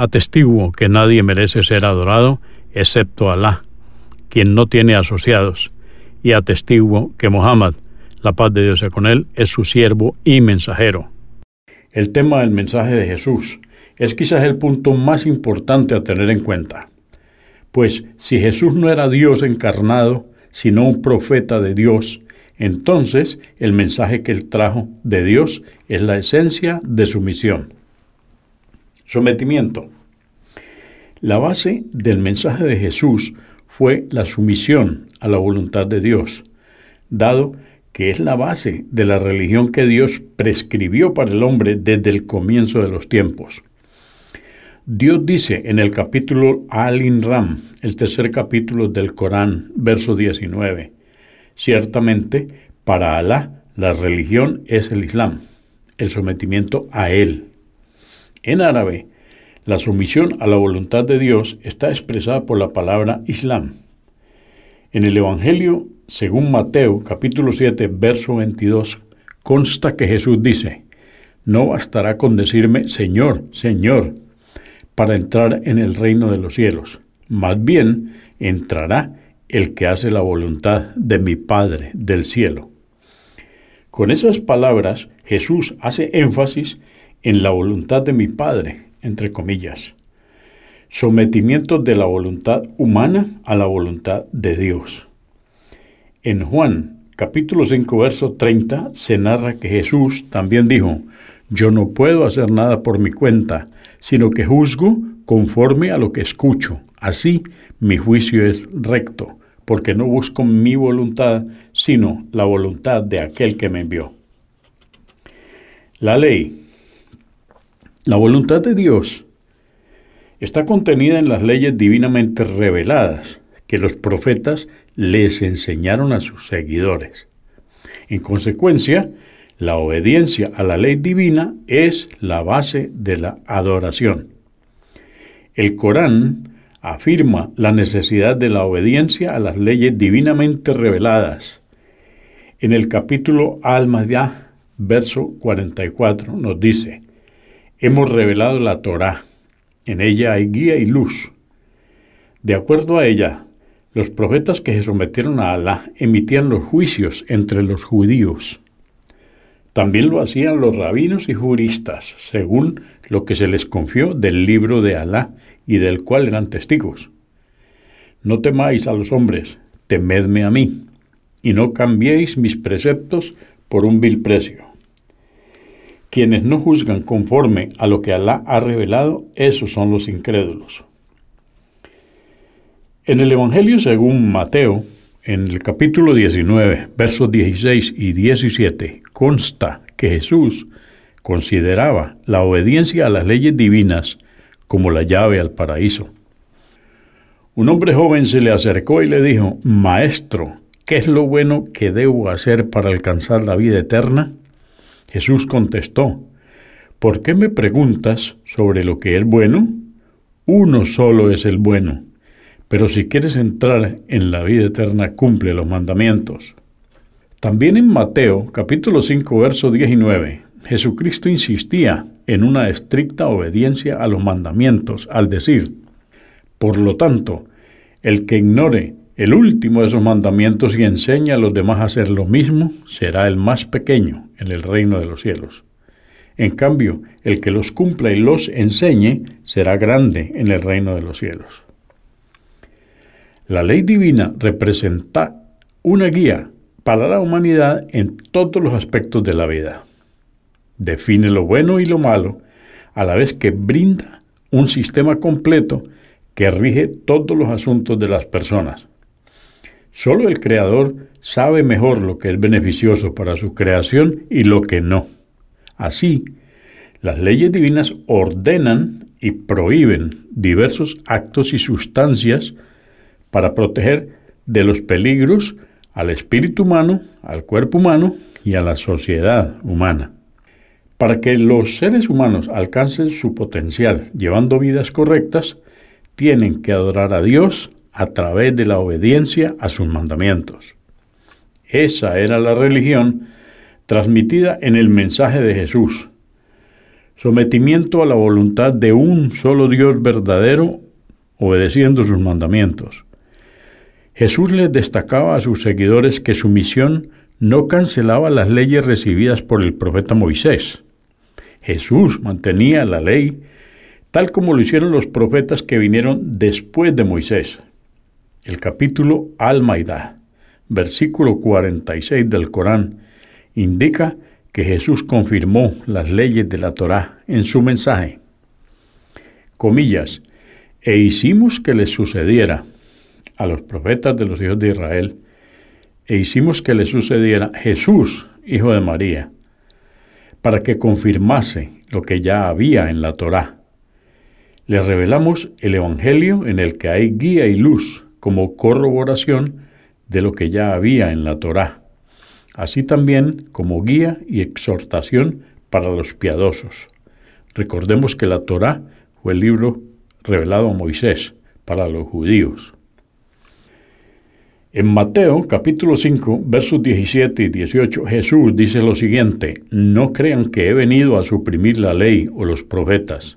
Atestiguo que nadie merece ser adorado excepto Alá, quien no tiene asociados, y atestiguo que Mohammed, la paz de Dios sea con él, es su siervo y mensajero. El tema del mensaje de Jesús es quizás el punto más importante a tener en cuenta. Pues si Jesús no era Dios encarnado, sino un profeta de Dios, entonces el mensaje que él trajo de Dios es la esencia de su misión. Sometimiento. La base del mensaje de Jesús fue la sumisión a la voluntad de Dios, dado que es la base de la religión que Dios prescribió para el hombre desde el comienzo de los tiempos. Dios dice en el capítulo Al-Inram, el tercer capítulo del Corán, verso 19, ciertamente para Alá la religión es el Islam, el sometimiento a Él. En árabe, la sumisión a la voluntad de Dios está expresada por la palabra Islam. En el Evangelio, según Mateo capítulo 7, verso 22, consta que Jesús dice, no bastará con decirme Señor, Señor, para entrar en el reino de los cielos. Más bien entrará el que hace la voluntad de mi Padre del cielo. Con esas palabras, Jesús hace énfasis en la voluntad de mi Padre, entre comillas. Sometimiento de la voluntad humana a la voluntad de Dios. En Juan capítulo 5 verso 30 se narra que Jesús también dijo, yo no puedo hacer nada por mi cuenta, sino que juzgo conforme a lo que escucho. Así mi juicio es recto, porque no busco mi voluntad, sino la voluntad de aquel que me envió. La ley la voluntad de Dios está contenida en las leyes divinamente reveladas que los profetas les enseñaron a sus seguidores. En consecuencia, la obediencia a la ley divina es la base de la adoración. El Corán afirma la necesidad de la obediencia a las leyes divinamente reveladas. En el capítulo Al-Madiyah, verso 44, nos dice, hemos revelado la Torá. En ella hay guía y luz. De acuerdo a ella, los profetas que se sometieron a Alá emitían los juicios entre los judíos. También lo hacían los rabinos y juristas, según lo que se les confió del libro de Alá y del cual eran testigos. No temáis a los hombres, temedme a mí, y no cambiéis mis preceptos por un vil precio. Quienes no juzgan conforme a lo que Alá ha revelado, esos son los incrédulos. En el Evangelio según Mateo, en el capítulo 19, versos 16 y 17, consta que Jesús consideraba la obediencia a las leyes divinas como la llave al paraíso. Un hombre joven se le acercó y le dijo, Maestro, ¿qué es lo bueno que debo hacer para alcanzar la vida eterna? Jesús contestó, ¿por qué me preguntas sobre lo que es bueno? Uno solo es el bueno, pero si quieres entrar en la vida eterna, cumple los mandamientos. También en Mateo capítulo 5 verso 19, Jesucristo insistía en una estricta obediencia a los mandamientos al decir, por lo tanto, el que ignore el último de esos mandamientos y enseña a los demás a hacer lo mismo, será el más pequeño en el reino de los cielos. En cambio, el que los cumpla y los enseñe será grande en el reino de los cielos. La ley divina representa una guía para la humanidad en todos los aspectos de la vida. Define lo bueno y lo malo, a la vez que brinda un sistema completo que rige todos los asuntos de las personas. Solo el Creador sabe mejor lo que es beneficioso para su creación y lo que no. Así, las leyes divinas ordenan y prohíben diversos actos y sustancias para proteger de los peligros al espíritu humano, al cuerpo humano y a la sociedad humana. Para que los seres humanos alcancen su potencial llevando vidas correctas, tienen que adorar a Dios a través de la obediencia a sus mandamientos. Esa era la religión transmitida en el mensaje de Jesús. Sometimiento a la voluntad de un solo Dios verdadero, obedeciendo sus mandamientos. Jesús les destacaba a sus seguidores que su misión no cancelaba las leyes recibidas por el profeta Moisés. Jesús mantenía la ley tal como lo hicieron los profetas que vinieron después de Moisés. El capítulo Al-Maidah, versículo 46 del Corán, indica que Jesús confirmó las leyes de la Torá en su mensaje. Comillas, e hicimos que les sucediera a los profetas de los hijos de Israel, e hicimos que les sucediera Jesús, hijo de María, para que confirmase lo que ya había en la Torá. Les revelamos el Evangelio en el que hay guía y luz como corroboración de lo que ya había en la Torá, así también como guía y exhortación para los piadosos. Recordemos que la Torá fue el libro revelado a Moisés para los judíos. En Mateo capítulo 5 versos 17 y 18 Jesús dice lo siguiente, no crean que he venido a suprimir la ley o los profetas.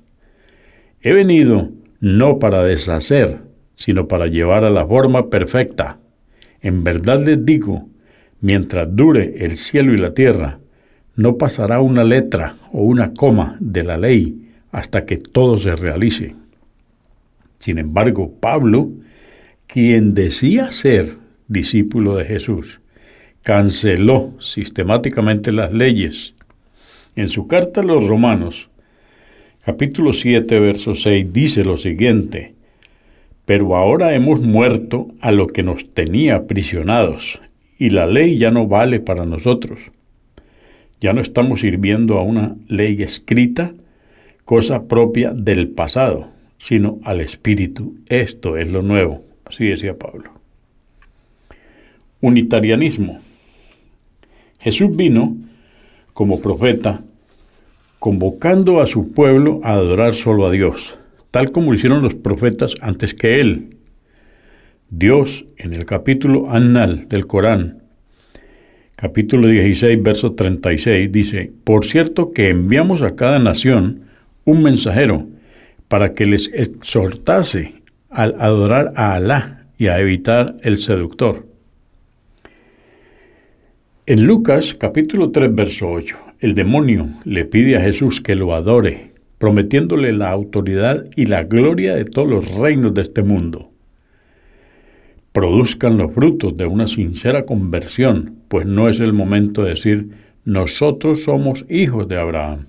He venido no para deshacer, sino para llevar a la forma perfecta. En verdad les digo, mientras dure el cielo y la tierra, no pasará una letra o una coma de la ley hasta que todo se realice. Sin embargo, Pablo, quien decía ser discípulo de Jesús, canceló sistemáticamente las leyes. En su carta a los romanos, capítulo 7, verso 6, dice lo siguiente, pero ahora hemos muerto a lo que nos tenía aprisionados, y la ley ya no vale para nosotros. Ya no estamos sirviendo a una ley escrita, cosa propia del pasado, sino al Espíritu. Esto es lo nuevo, así decía Pablo. Unitarianismo. Jesús vino como profeta, convocando a su pueblo a adorar solo a Dios, tal como lo hicieron los profetas antes que él. Dios, en el capítulo anal del Corán, capítulo 16, verso 36, dice, Por cierto que enviamos a cada nación un mensajero para que les exhortase al adorar a Alá y a evitar el seductor. En Lucas capítulo 3 verso 8, el demonio le pide a Jesús que lo adore, prometiéndole la autoridad y la gloria de todos los reinos de este mundo. Produzcan los frutos de una sincera conversión, pues no es el momento de decir nosotros somos hijos de Abraham.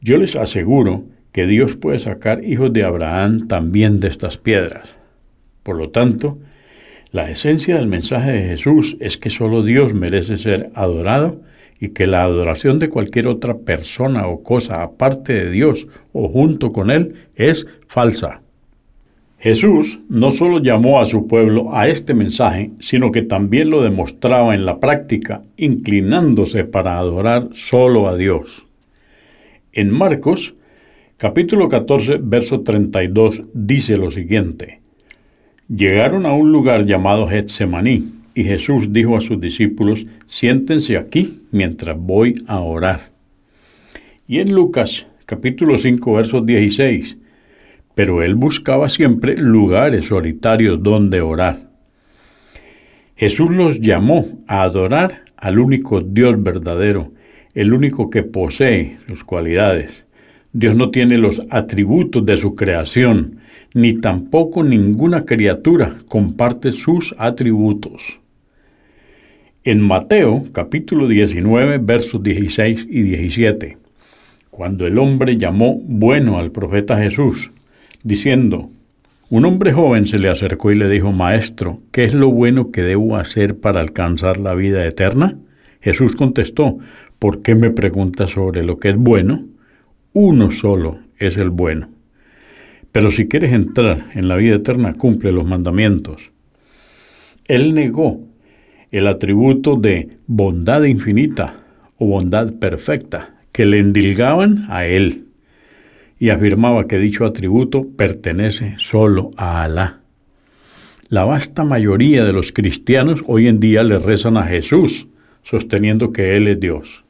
Yo les aseguro que Dios puede sacar hijos de Abraham también de estas piedras. Por lo tanto, la esencia del mensaje de Jesús es que solo Dios merece ser adorado y que la adoración de cualquier otra persona o cosa aparte de Dios o junto con Él es falsa. Jesús no solo llamó a su pueblo a este mensaje, sino que también lo demostraba en la práctica, inclinándose para adorar solo a Dios. En Marcos, capítulo 14, verso 32, dice lo siguiente. Llegaron a un lugar llamado Getsemaní, y Jesús dijo a sus discípulos, siéntense aquí mientras voy a orar. Y en Lucas capítulo 5 versos 16, pero él buscaba siempre lugares solitarios donde orar. Jesús los llamó a adorar al único Dios verdadero, el único que posee sus cualidades, Dios no tiene los atributos de su creación, ni tampoco ninguna criatura comparte sus atributos. En Mateo capítulo 19 versos 16 y 17, cuando el hombre llamó bueno al profeta Jesús, diciendo, un hombre joven se le acercó y le dijo, Maestro, ¿qué es lo bueno que debo hacer para alcanzar la vida eterna? Jesús contestó, ¿por qué me preguntas sobre lo que es bueno? Uno solo es el bueno. Pero si quieres entrar en la vida eterna, cumple los mandamientos. Él negó el atributo de bondad infinita o bondad perfecta que le endilgaban a él y afirmaba que dicho atributo pertenece solo a Alá. La vasta mayoría de los cristianos hoy en día le rezan a Jesús, sosteniendo que Él es Dios.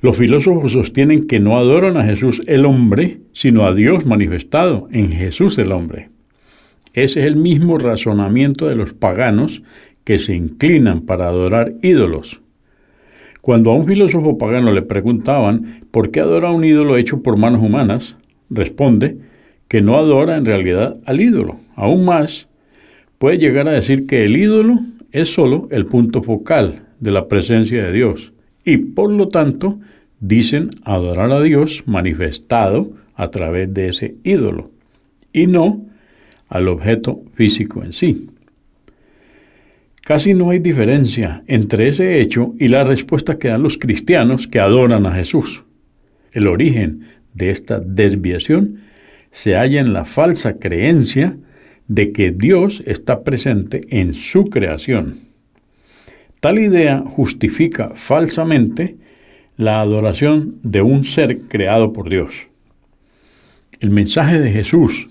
Los filósofos sostienen que no adoran a Jesús el hombre, sino a Dios manifestado en Jesús el hombre. Ese es el mismo razonamiento de los paganos que se inclinan para adorar ídolos. Cuando a un filósofo pagano le preguntaban por qué adora un ídolo hecho por manos humanas, responde que no adora en realidad al ídolo. Aún más, puede llegar a decir que el ídolo es solo el punto focal de la presencia de Dios y por lo tanto dicen adorar a Dios manifestado a través de ese ídolo y no al objeto físico en sí. Casi no hay diferencia entre ese hecho y la respuesta que dan los cristianos que adoran a Jesús. El origen de esta desviación se halla en la falsa creencia de que Dios está presente en su creación. Tal idea justifica falsamente la adoración de un ser creado por Dios. El mensaje de Jesús,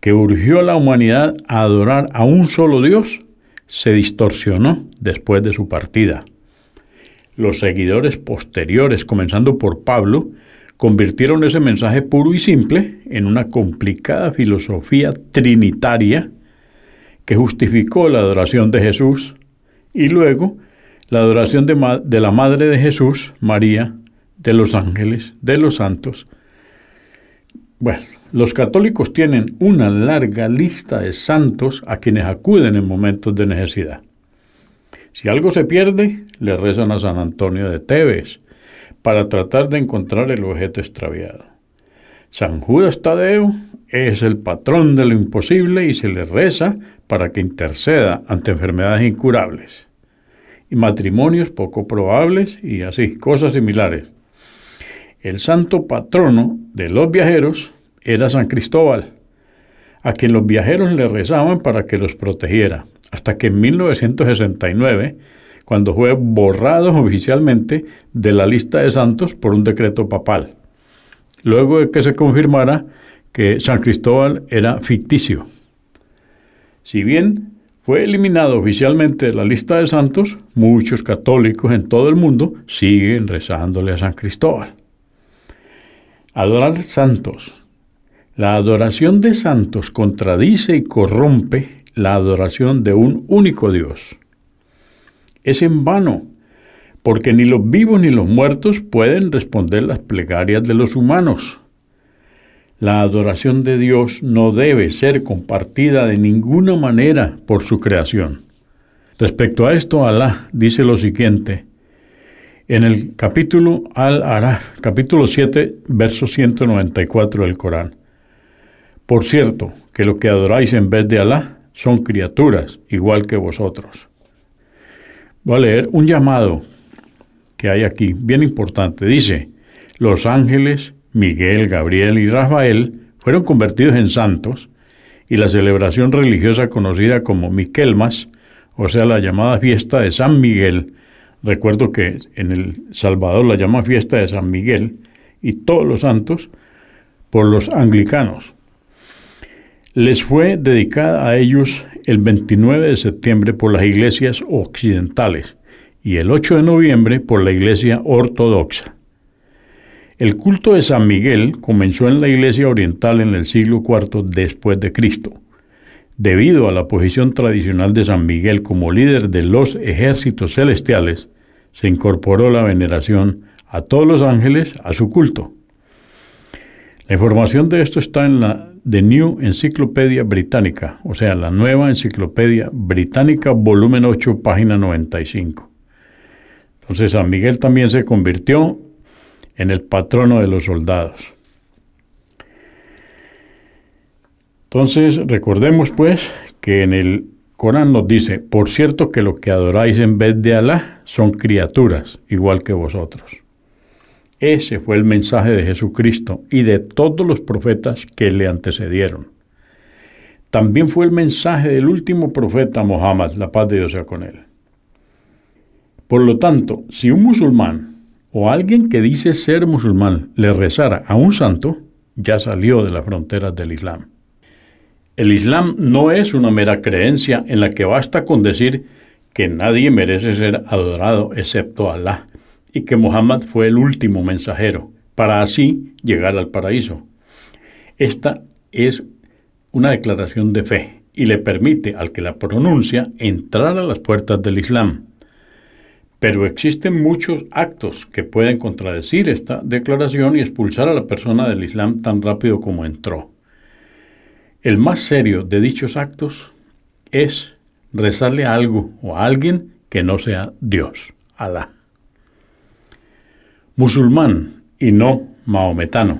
que urgió a la humanidad a adorar a un solo Dios, se distorsionó después de su partida. Los seguidores posteriores, comenzando por Pablo, convirtieron ese mensaje puro y simple en una complicada filosofía trinitaria que justificó la adoración de Jesús y luego la adoración de, la Madre de Jesús, María, de los ángeles, de los santos. Bueno, los católicos tienen una larga lista de santos a quienes acuden en momentos de necesidad. Si algo se pierde, le rezan a San Antonio de Tebes para tratar de encontrar el objeto extraviado. San Judas Tadeo es el patrón de lo imposible y se le reza para que interceda ante enfermedades incurables y matrimonios poco probables y así, cosas similares. El santo patrono de los viajeros era San Cristóbal, a quien los viajeros le rezaban para que los protegiera, hasta que en 1969, cuando fue borrado oficialmente de la lista de santos por un decreto papal, luego de que se confirmara que San Cristóbal era ficticio. Si bien fue eliminado oficialmente de la lista de santos, muchos católicos en todo el mundo siguen rezándole a San Cristóbal. Adorar santos la adoración de santos contradice y corrompe la adoración de un único Dios. Es en vano, porque ni los vivos ni los muertos pueden responder las plegarias de los humanos. La adoración de Dios no debe ser compartida de ninguna manera por su creación. Respecto a esto, Alá dice lo siguiente en el capítulo Al-Ará, capítulo 7, verso 194 del Corán. Por cierto, que lo que adoráis en vez de Alá son criaturas, igual que vosotros. Voy a leer un llamado que hay aquí, bien importante. Dice, los ángeles Miguel, Gabriel y Rafael fueron convertidos en santos y la celebración religiosa conocida como Miquelmas, o sea, la llamada fiesta de San Miguel, recuerdo que en El Salvador la llama fiesta de San Miguel, y todos los santos, por los anglicanos les fue dedicada a ellos el 29 de septiembre por las iglesias occidentales y el 8 de noviembre por la iglesia ortodoxa. El culto de San Miguel comenzó en la iglesia oriental en el siglo IV después de Cristo. Debido a la posición tradicional de San Miguel como líder de los ejércitos celestiales, se incorporó la veneración a todos los ángeles a su culto. La información de esto está en la The New Encyclopedia Británica, o sea, la nueva Enciclopedia Británica, volumen 8, página 95. Entonces San Miguel también se convirtió en el patrono de los soldados. Entonces, recordemos pues que en el Corán nos dice, por cierto que lo que adoráis en vez de Alá son criaturas, igual que vosotros. Ese fue el mensaje de Jesucristo y de todos los profetas que le antecedieron. También fue el mensaje del último profeta Mohammed, la paz de Dios sea con él. Por lo tanto, si un musulmán o alguien que dice ser musulmán le rezara a un santo, ya salió de las fronteras del Islam. El Islam no es una mera creencia en la que basta con decir que nadie merece ser adorado excepto Alá y que Muhammad fue el último mensajero, para así llegar al paraíso. Esta es una declaración de fe y le permite al que la pronuncia entrar a las puertas del Islam. Pero existen muchos actos que pueden contradecir esta declaración y expulsar a la persona del Islam tan rápido como entró. El más serio de dichos actos es rezarle a algo o a alguien que no sea Dios, Alá musulmán y no maometano,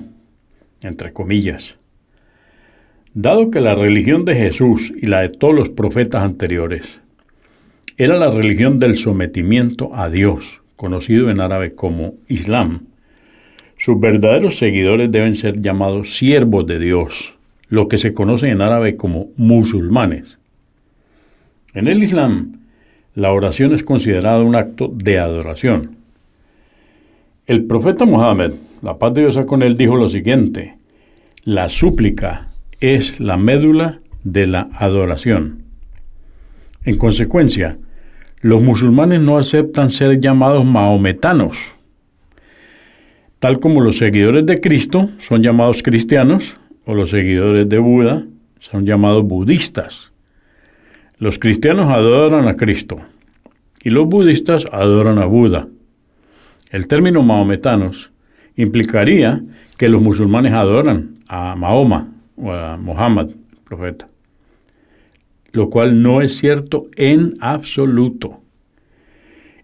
entre comillas. Dado que la religión de Jesús y la de todos los profetas anteriores era la religión del sometimiento a Dios, conocido en árabe como Islam, sus verdaderos seguidores deben ser llamados siervos de Dios, lo que se conoce en árabe como musulmanes. En el Islam, la oración es considerada un acto de adoración, el profeta Mohammed, la paz de Dios con él, dijo lo siguiente, la súplica es la médula de la adoración. En consecuencia, los musulmanes no aceptan ser llamados mahometanos, tal como los seguidores de Cristo son llamados cristianos o los seguidores de Buda son llamados budistas. Los cristianos adoran a Cristo y los budistas adoran a Buda. El término mahometanos implicaría que los musulmanes adoran a Mahoma o a Muhammad, profeta, lo cual no es cierto en absoluto.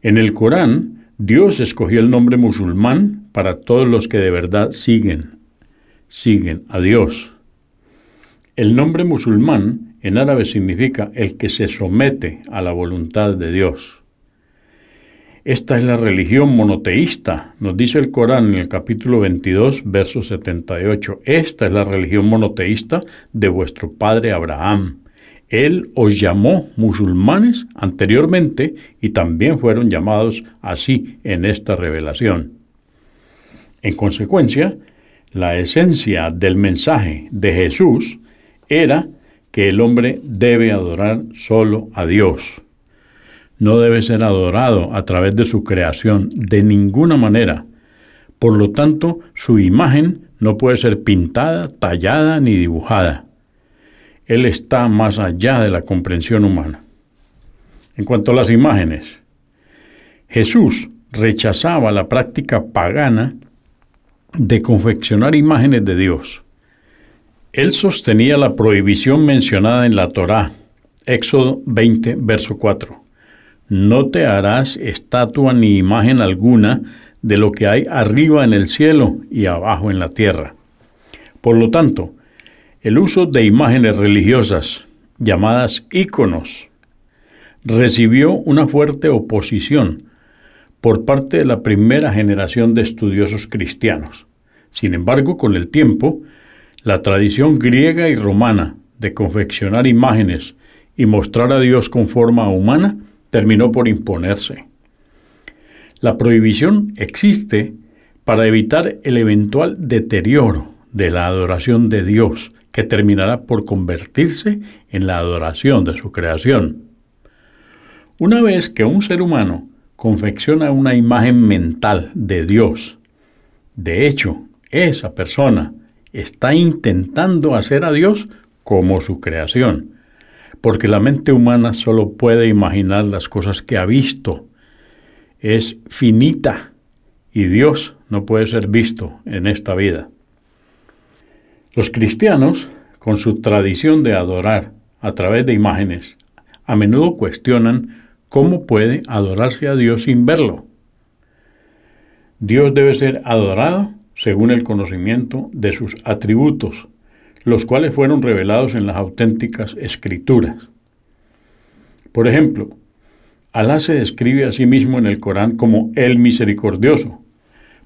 En el Corán, Dios escogió el nombre musulmán para todos los que de verdad siguen, siguen a Dios. El nombre musulmán en árabe significa el que se somete a la voluntad de Dios. Esta es la religión monoteísta, nos dice el Corán en el capítulo 22, verso 78. Esta es la religión monoteísta de vuestro padre Abraham. Él os llamó musulmanes anteriormente y también fueron llamados así en esta revelación. En consecuencia, la esencia del mensaje de Jesús era que el hombre debe adorar solo a Dios no debe ser adorado a través de su creación de ninguna manera. Por lo tanto, su imagen no puede ser pintada, tallada ni dibujada. Él está más allá de la comprensión humana. En cuanto a las imágenes, Jesús rechazaba la práctica pagana de confeccionar imágenes de Dios. Él sostenía la prohibición mencionada en la Torá, Éxodo 20, verso 4 no te harás estatua ni imagen alguna de lo que hay arriba en el cielo y abajo en la tierra. Por lo tanto, el uso de imágenes religiosas, llamadas íconos, recibió una fuerte oposición por parte de la primera generación de estudiosos cristianos. Sin embargo, con el tiempo, la tradición griega y romana de confeccionar imágenes y mostrar a Dios con forma humana terminó por imponerse. La prohibición existe para evitar el eventual deterioro de la adoración de Dios, que terminará por convertirse en la adoración de su creación. Una vez que un ser humano confecciona una imagen mental de Dios, de hecho, esa persona está intentando hacer a Dios como su creación porque la mente humana solo puede imaginar las cosas que ha visto. Es finita y Dios no puede ser visto en esta vida. Los cristianos, con su tradición de adorar a través de imágenes, a menudo cuestionan cómo puede adorarse a Dios sin verlo. Dios debe ser adorado según el conocimiento de sus atributos, los cuales fueron revelados en las auténticas escrituras. Por ejemplo, Alá se describe a sí mismo en el Corán como el misericordioso.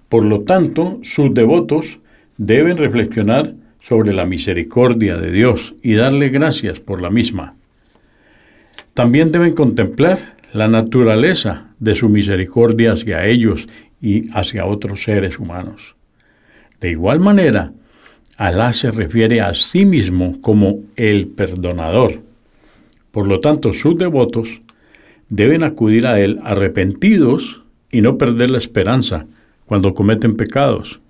Por lo tanto, sus devotos deben reflexionar sobre la misericordia de Dios y darle gracias por la misma. También deben contemplar la naturaleza de su misericordia hacia ellos y hacia otros seres humanos. De igual manera, Alá se refiere a sí mismo como el perdonador. Por lo tanto, sus devotos deben acudir a Él arrepentidos y no perder la esperanza cuando cometen pecados.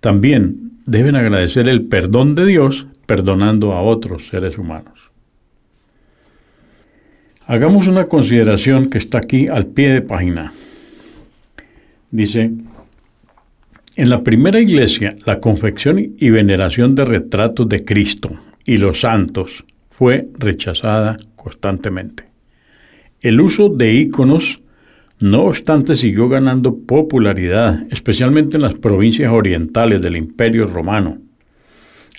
También deben agradecer el perdón de Dios perdonando a otros seres humanos. Hagamos una consideración que está aquí al pie de página. Dice, en la primera iglesia, la confección y veneración de retratos de Cristo y los santos fue rechazada constantemente. El uso de íconos, no obstante, siguió ganando popularidad, especialmente en las provincias orientales del Imperio Romano.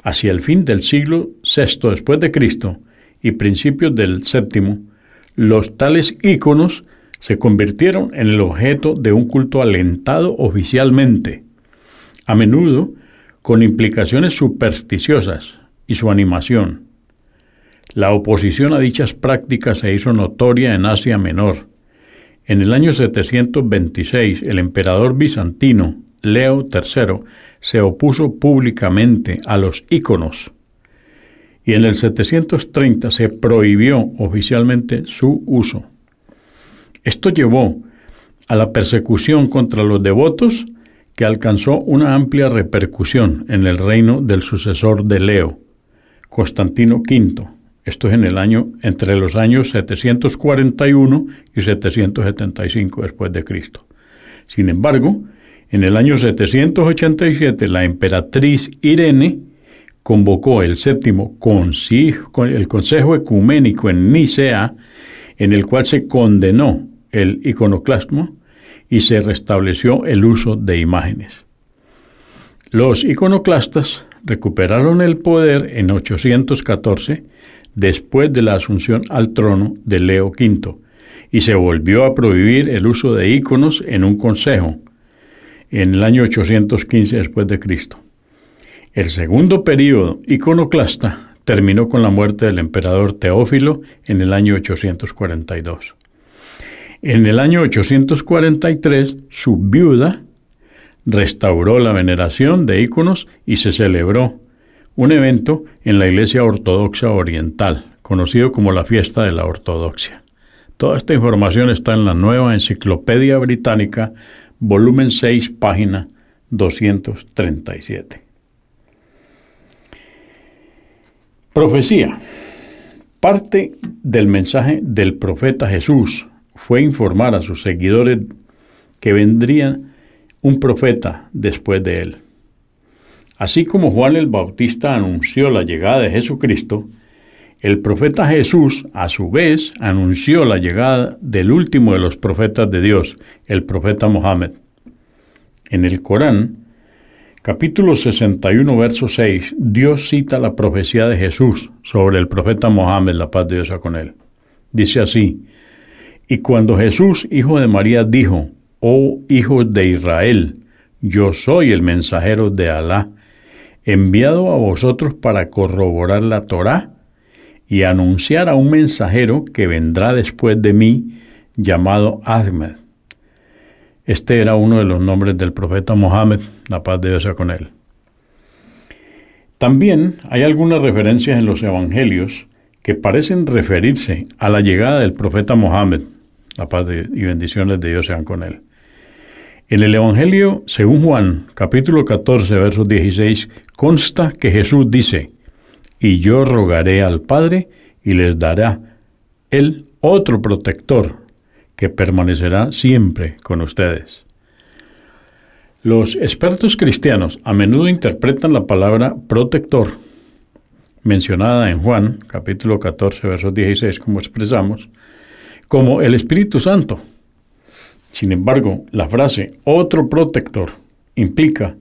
Hacia el fin del siglo VI después de Cristo y principios del VII, los tales íconos se convirtieron en el objeto de un culto alentado oficialmente a menudo con implicaciones supersticiosas y su animación. La oposición a dichas prácticas se hizo notoria en Asia Menor. En el año 726, el emperador bizantino Leo III se opuso públicamente a los íconos y en el 730 se prohibió oficialmente su uso. Esto llevó a la persecución contra los devotos que alcanzó una amplia repercusión en el reino del sucesor de Leo, Constantino V. Esto es en el año entre los años 741 y 775 después de Cristo. Sin embargo, en el año 787 la emperatriz Irene convocó el séptimo el Consejo Ecuménico en Nicea, en el cual se condenó el iconoclasmo y se restableció el uso de imágenes. Los iconoclastas recuperaron el poder en 814 después de la asunción al trono de Leo V y se volvió a prohibir el uso de iconos en un consejo en el año 815 después de Cristo. El segundo período iconoclasta terminó con la muerte del emperador Teófilo en el año 842. En el año 843, su viuda restauró la veneración de íconos y se celebró un evento en la Iglesia Ortodoxa Oriental, conocido como la Fiesta de la Ortodoxia. Toda esta información está en la nueva Enciclopedia Británica, volumen 6, página 237. Profecía. Parte del mensaje del profeta Jesús fue informar a sus seguidores que vendría un profeta después de él. Así como Juan el Bautista anunció la llegada de Jesucristo, el profeta Jesús, a su vez, anunció la llegada del último de los profetas de Dios, el profeta Mohammed. En el Corán, capítulo 61, verso 6, Dios cita la profecía de Jesús sobre el profeta Mohammed, la paz de Dios con él. Dice así, y cuando Jesús, hijo de María, dijo, Oh hijos de Israel, yo soy el mensajero de Alá, enviado a vosotros para corroborar la Torá y anunciar a un mensajero que vendrá después de mí, llamado Ahmed. Este era uno de los nombres del profeta Mohammed, la paz de Dios sea con él. También hay algunas referencias en los evangelios que parecen referirse a la llegada del profeta Mohammed, la paz y bendiciones de Dios sean con él. En el Evangelio, según Juan, capítulo 14, verso 16, consta que Jesús dice, y yo rogaré al Padre y les dará él otro protector que permanecerá siempre con ustedes. Los expertos cristianos a menudo interpretan la palabra protector, mencionada en Juan capítulo 14, versos 16, como expresamos, como el Espíritu Santo. Sin embargo, la frase otro protector implica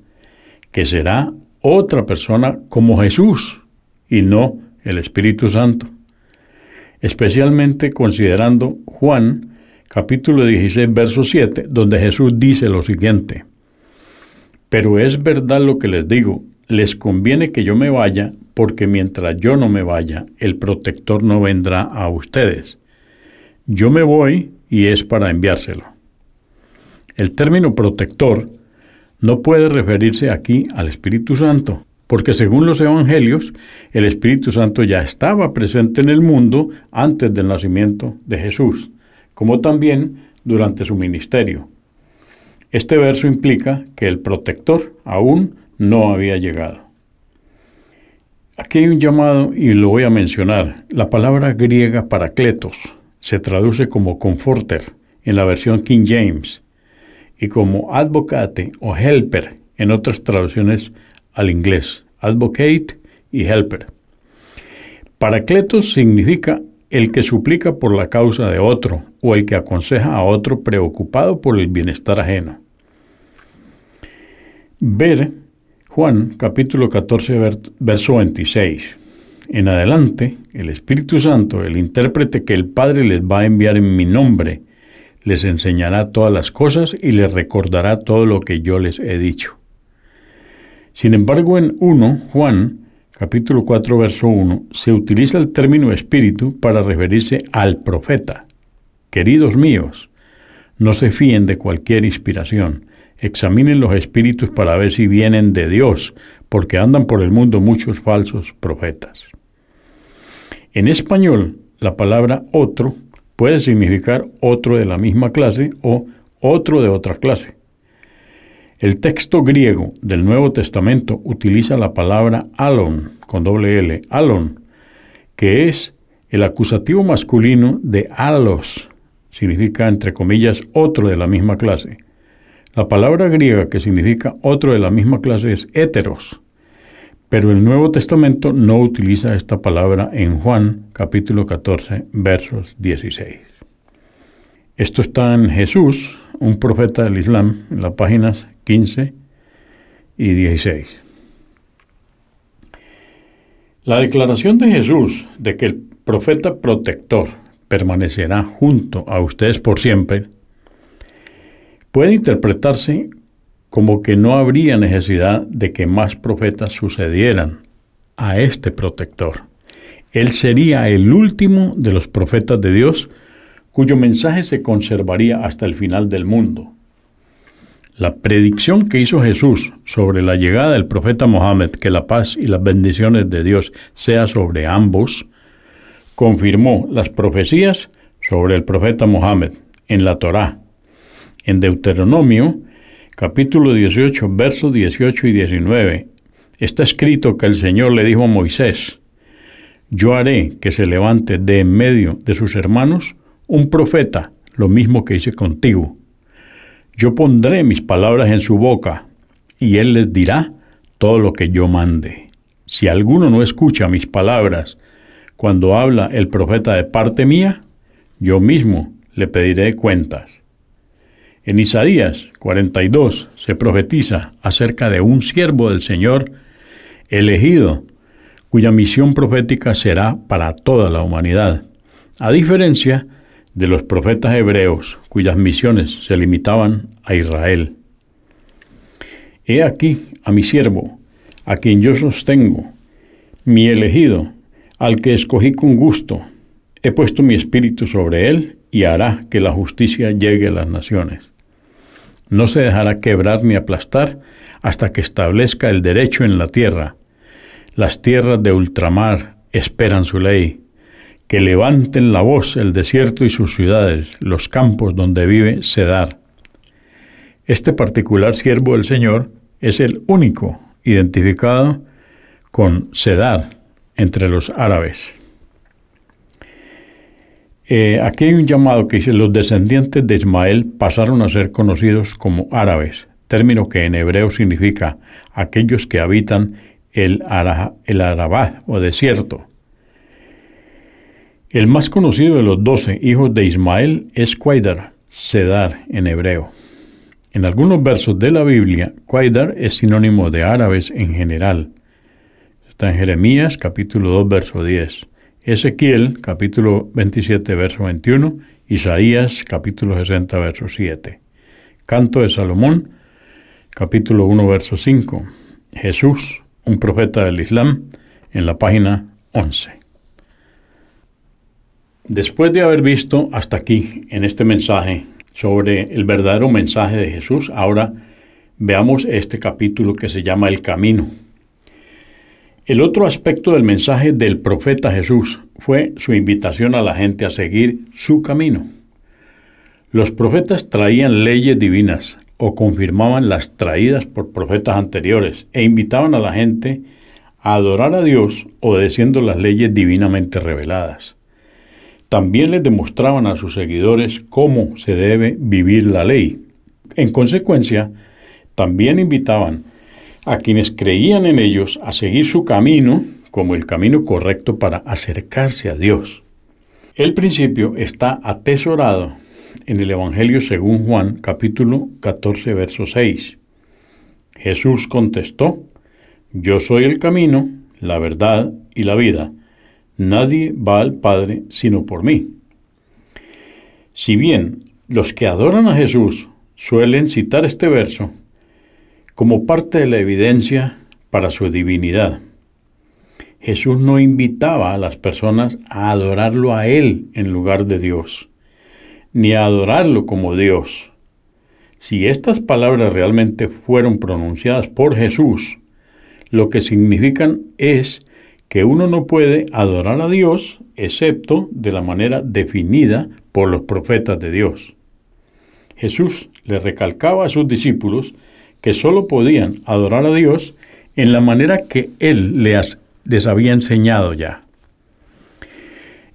que será otra persona como Jesús y no el Espíritu Santo. Especialmente considerando Juan capítulo 16, verso 7, donde Jesús dice lo siguiente. Pero es verdad lo que les digo, les conviene que yo me vaya, porque mientras yo no me vaya, el protector no vendrá a ustedes. Yo me voy y es para enviárselo. El término protector no puede referirse aquí al Espíritu Santo, porque según los evangelios, el Espíritu Santo ya estaba presente en el mundo antes del nacimiento de Jesús, como también durante su ministerio. Este verso implica que el protector aún no había llegado. Aquí hay un llamado y lo voy a mencionar. La palabra griega paracletos se traduce como comforter en la versión King James y como advocate o helper en otras traducciones al inglés, advocate y helper. Paracletos significa el que suplica por la causa de otro o el que aconseja a otro preocupado por el bienestar ajeno. Ver Juan capítulo 14 verso 26. En adelante, el Espíritu Santo, el intérprete que el Padre les va a enviar en mi nombre, les enseñará todas las cosas y les recordará todo lo que yo les he dicho. Sin embargo, en 1 Juan capítulo 4 verso 1 se utiliza el término espíritu para referirse al profeta. Queridos míos, no se fíen de cualquier inspiración Examinen los espíritus para ver si vienen de Dios, porque andan por el mundo muchos falsos profetas. En español, la palabra otro puede significar otro de la misma clase o otro de otra clase. El texto griego del Nuevo Testamento utiliza la palabra alon, con doble L, alon, que es el acusativo masculino de alos, significa entre comillas otro de la misma clase. La palabra griega que significa otro de la misma clase es heteros, pero el Nuevo Testamento no utiliza esta palabra en Juan capítulo 14 versos 16. Esto está en Jesús, un profeta del Islam, en las páginas 15 y 16. La declaración de Jesús de que el profeta protector permanecerá junto a ustedes por siempre puede interpretarse como que no habría necesidad de que más profetas sucedieran a este protector. Él sería el último de los profetas de Dios cuyo mensaje se conservaría hasta el final del mundo. La predicción que hizo Jesús sobre la llegada del profeta Mohammed, que la paz y las bendiciones de Dios sea sobre ambos, confirmó las profecías sobre el profeta Mohammed en la Torá en Deuteronomio, capítulo 18, versos 18 y 19, está escrito que el Señor le dijo a Moisés, yo haré que se levante de en medio de sus hermanos un profeta, lo mismo que hice contigo. Yo pondré mis palabras en su boca, y él les dirá todo lo que yo mande. Si alguno no escucha mis palabras cuando habla el profeta de parte mía, yo mismo le pediré cuentas. En Isaías 42 se profetiza acerca de un siervo del Señor elegido, cuya misión profética será para toda la humanidad, a diferencia de los profetas hebreos, cuyas misiones se limitaban a Israel. He aquí a mi siervo, a quien yo sostengo, mi elegido, al que escogí con gusto. He puesto mi espíritu sobre él y hará que la justicia llegue a las naciones no se dejará quebrar ni aplastar hasta que establezca el derecho en la tierra. Las tierras de ultramar esperan su ley. Que levanten la voz el desierto y sus ciudades, los campos donde vive Sedar. Este particular siervo del Señor es el único identificado con Sedar entre los árabes. Eh, aquí hay un llamado que dice, los descendientes de Ismael pasaron a ser conocidos como árabes, término que en hebreo significa aquellos que habitan el, Ara, el Arabá o desierto. El más conocido de los doce hijos de Ismael es Quaidar, Sedar en hebreo. En algunos versos de la Biblia, Quaidar es sinónimo de árabes en general. Está en Jeremías capítulo 2 verso 10, Ezequiel capítulo 27 verso 21, Isaías capítulo 60 verso 7. Canto de Salomón capítulo 1 verso 5. Jesús, un profeta del Islam, en la página 11. Después de haber visto hasta aquí en este mensaje sobre el verdadero mensaje de Jesús, ahora veamos este capítulo que se llama El Camino. El otro aspecto del mensaje del profeta Jesús fue su invitación a la gente a seguir su camino. Los profetas traían leyes divinas o confirmaban las traídas por profetas anteriores e invitaban a la gente a adorar a Dios obedeciendo las leyes divinamente reveladas. También les demostraban a sus seguidores cómo se debe vivir la ley. En consecuencia, también invitaban a quienes creían en ellos a seguir su camino como el camino correcto para acercarse a Dios. El principio está atesorado en el Evangelio según Juan capítulo 14 verso 6. Jesús contestó, Yo soy el camino, la verdad y la vida. Nadie va al Padre sino por mí. Si bien los que adoran a Jesús suelen citar este verso como parte de la evidencia para su divinidad, Jesús no invitaba a las personas a adorarlo a Él en lugar de Dios, ni a adorarlo como Dios. Si estas palabras realmente fueron pronunciadas por Jesús, lo que significan es que uno no puede adorar a Dios excepto de la manera definida por los profetas de Dios. Jesús le recalcaba a sus discípulos que sólo podían adorar a Dios en la manera que Él les, había enseñado ya.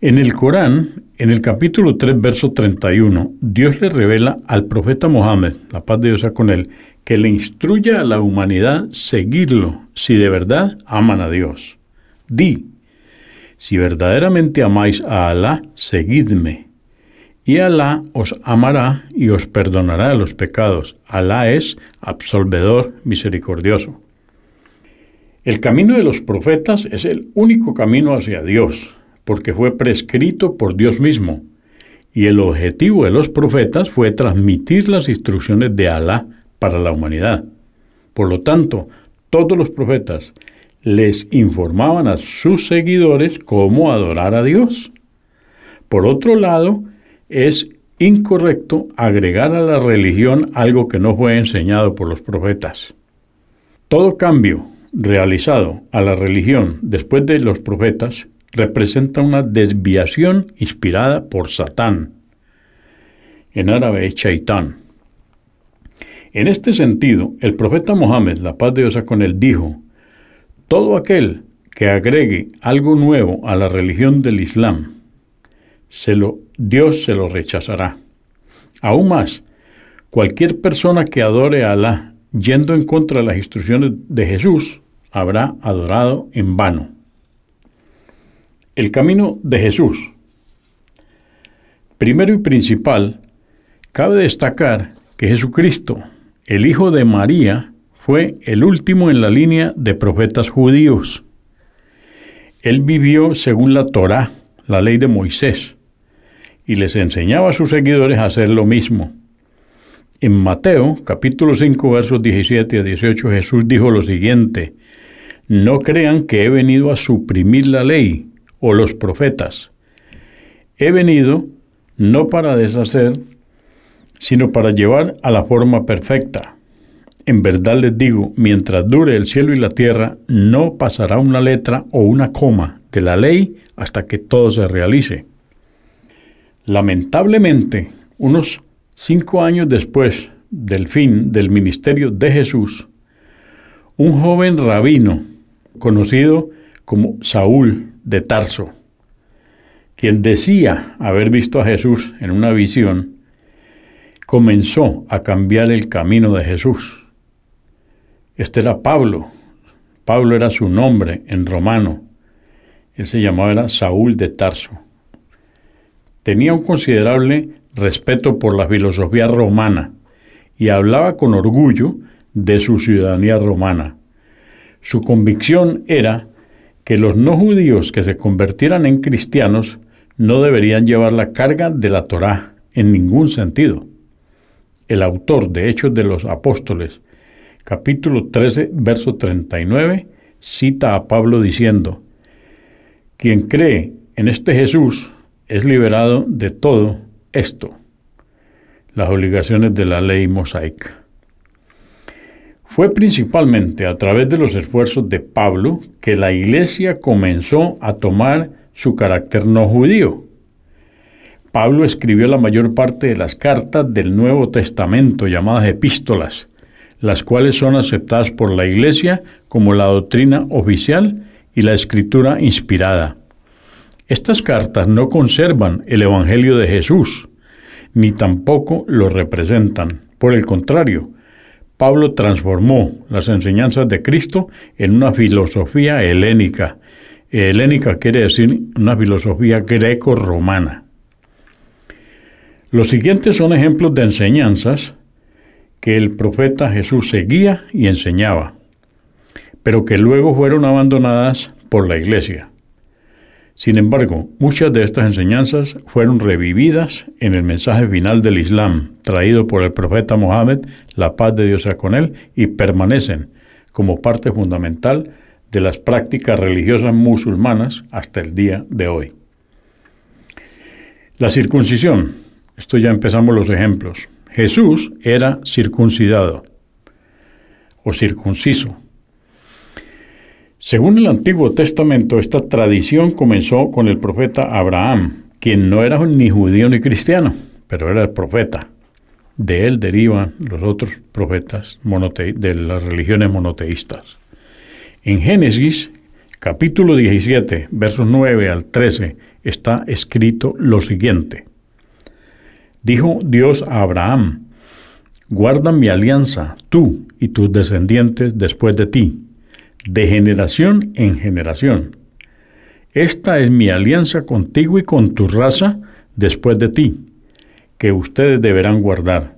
En el Corán, en el capítulo 3, verso 31, Dios le revela al profeta Mohammed, la paz de Dios sea con él, que le instruya a la humanidad seguirlo si de verdad aman a Dios. Di, si verdaderamente amáis a Alá, seguidme. Y Alá os amará y os perdonará los pecados. Alá es absolvedor misericordioso. El camino de los profetas es el único camino hacia Dios, porque fue prescrito por Dios mismo. Y el objetivo de los profetas fue transmitir las instrucciones de Alá para la humanidad. Por lo tanto, todos los profetas, les informaban a sus seguidores cómo adorar a Dios. Por otro lado, es incorrecto agregar a la religión algo que no fue enseñado por los profetas. Todo cambio realizado a la religión después de los profetas representa una desviación inspirada por Satán, en árabe Chaitán. En este sentido, el profeta Mohammed, la paz de Dios con él, dijo, todo aquel que agregue algo nuevo a la religión del Islam, se lo, Dios se lo rechazará. Aún más, cualquier persona que adore a Alá yendo en contra de las instrucciones de Jesús, habrá adorado en vano. El camino de Jesús. Primero y principal, cabe destacar que Jesucristo, el Hijo de María, fue el último en la línea de profetas judíos. Él vivió según la Torá, la ley de Moisés, y les enseñaba a sus seguidores a hacer lo mismo. En Mateo, capítulo 5, versos 17 a 18, Jesús dijo lo siguiente, No crean que he venido a suprimir la ley o los profetas. He venido no para deshacer, sino para llevar a la forma perfecta. En verdad les digo, mientras dure el cielo y la tierra, no pasará una letra o una coma de la ley hasta que todo se realice. Lamentablemente, unos cinco años después del fin del ministerio de Jesús, un joven rabino, conocido como Saúl de Tarso, quien decía haber visto a Jesús en una visión, comenzó a cambiar el camino de Jesús Este era Pablo. Pablo era su nombre en romano. Él se llamaba Saúl de Tarso. Tenía un considerable respeto por la filosofía romana y hablaba con orgullo de su ciudadanía romana. Su convicción era que los no judíos que se convirtieran en cristianos no deberían llevar la carga de la Torá en ningún sentido. El autor de Hechos de los Apóstoles, capítulo 13, verso 39, cita a Pablo diciendo, Quien cree en este Jesús es liberado de todo esto, las obligaciones de la ley mosaica. Fue principalmente a través de los esfuerzos de Pablo que la iglesia comenzó a tomar su carácter no judío. Pablo escribió la mayor parte de las cartas del Nuevo Testamento llamadas epístolas, las cuales son aceptadas por la Iglesia como la doctrina oficial y la escritura inspirada. Estas cartas no conservan el Evangelio de Jesús, ni tampoco lo representan. Por el contrario, Pablo transformó las enseñanzas de Cristo en una filosofía helénica. Helénica quiere decir una filosofía greco-romana. Los siguientes son ejemplos de enseñanzas que el profeta Jesús seguía y enseñaba, pero que luego fueron abandonadas por la iglesia. Sin embargo, muchas de estas enseñanzas fueron revividas en el mensaje final del Islam, traído por el profeta Mohammed, la paz de Dios sea con él, y permanecen como parte fundamental de las prácticas religiosas musulmanas hasta el día de hoy. La circuncisión. Esto ya empezamos los ejemplos. Jesús era circuncidado o circunciso según el Antiguo Testamento, esta tradición comenzó con el profeta Abraham, quien no era ni judío ni cristiano, pero era el profeta. De él derivan los otros profetas de las religiones monoteístas. En Génesis, capítulo 17, versos 9 al 13, está escrito lo siguiente. Dijo Dios a Abraham, guarda mi alianza, tú y tus descendientes después de ti de generación en generación. Esta es mi alianza contigo y con tu raza después de ti, que ustedes deberán guardar.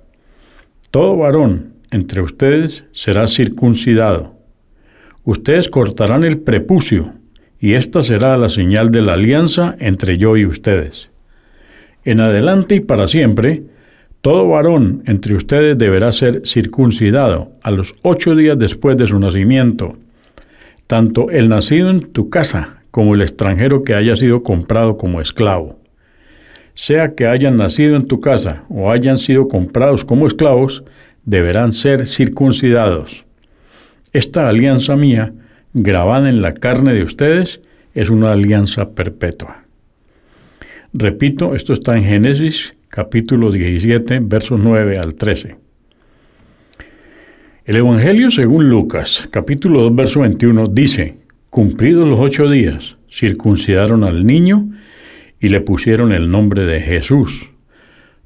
Todo varón entre ustedes será circuncidado. Ustedes cortarán el prepucio, y esta será la señal de la alianza entre yo y ustedes. En adelante y para siempre, todo varón entre ustedes deberá ser circuncidado a los ocho días después de su nacimiento, tanto el nacido en tu casa como el extranjero que haya sido comprado como esclavo. Sea que hayan nacido en tu casa o hayan sido comprados como esclavos, deberán ser circuncidados. Esta alianza mía, grabada en la carne de ustedes, es una alianza perpetua. Repito, esto está en Génesis capítulo 17, versos 9 al 13. El Evangelio según Lucas, capítulo 2, verso 21, dice, Cumplidos los ocho días, circuncidaron al niño y le pusieron el nombre de Jesús,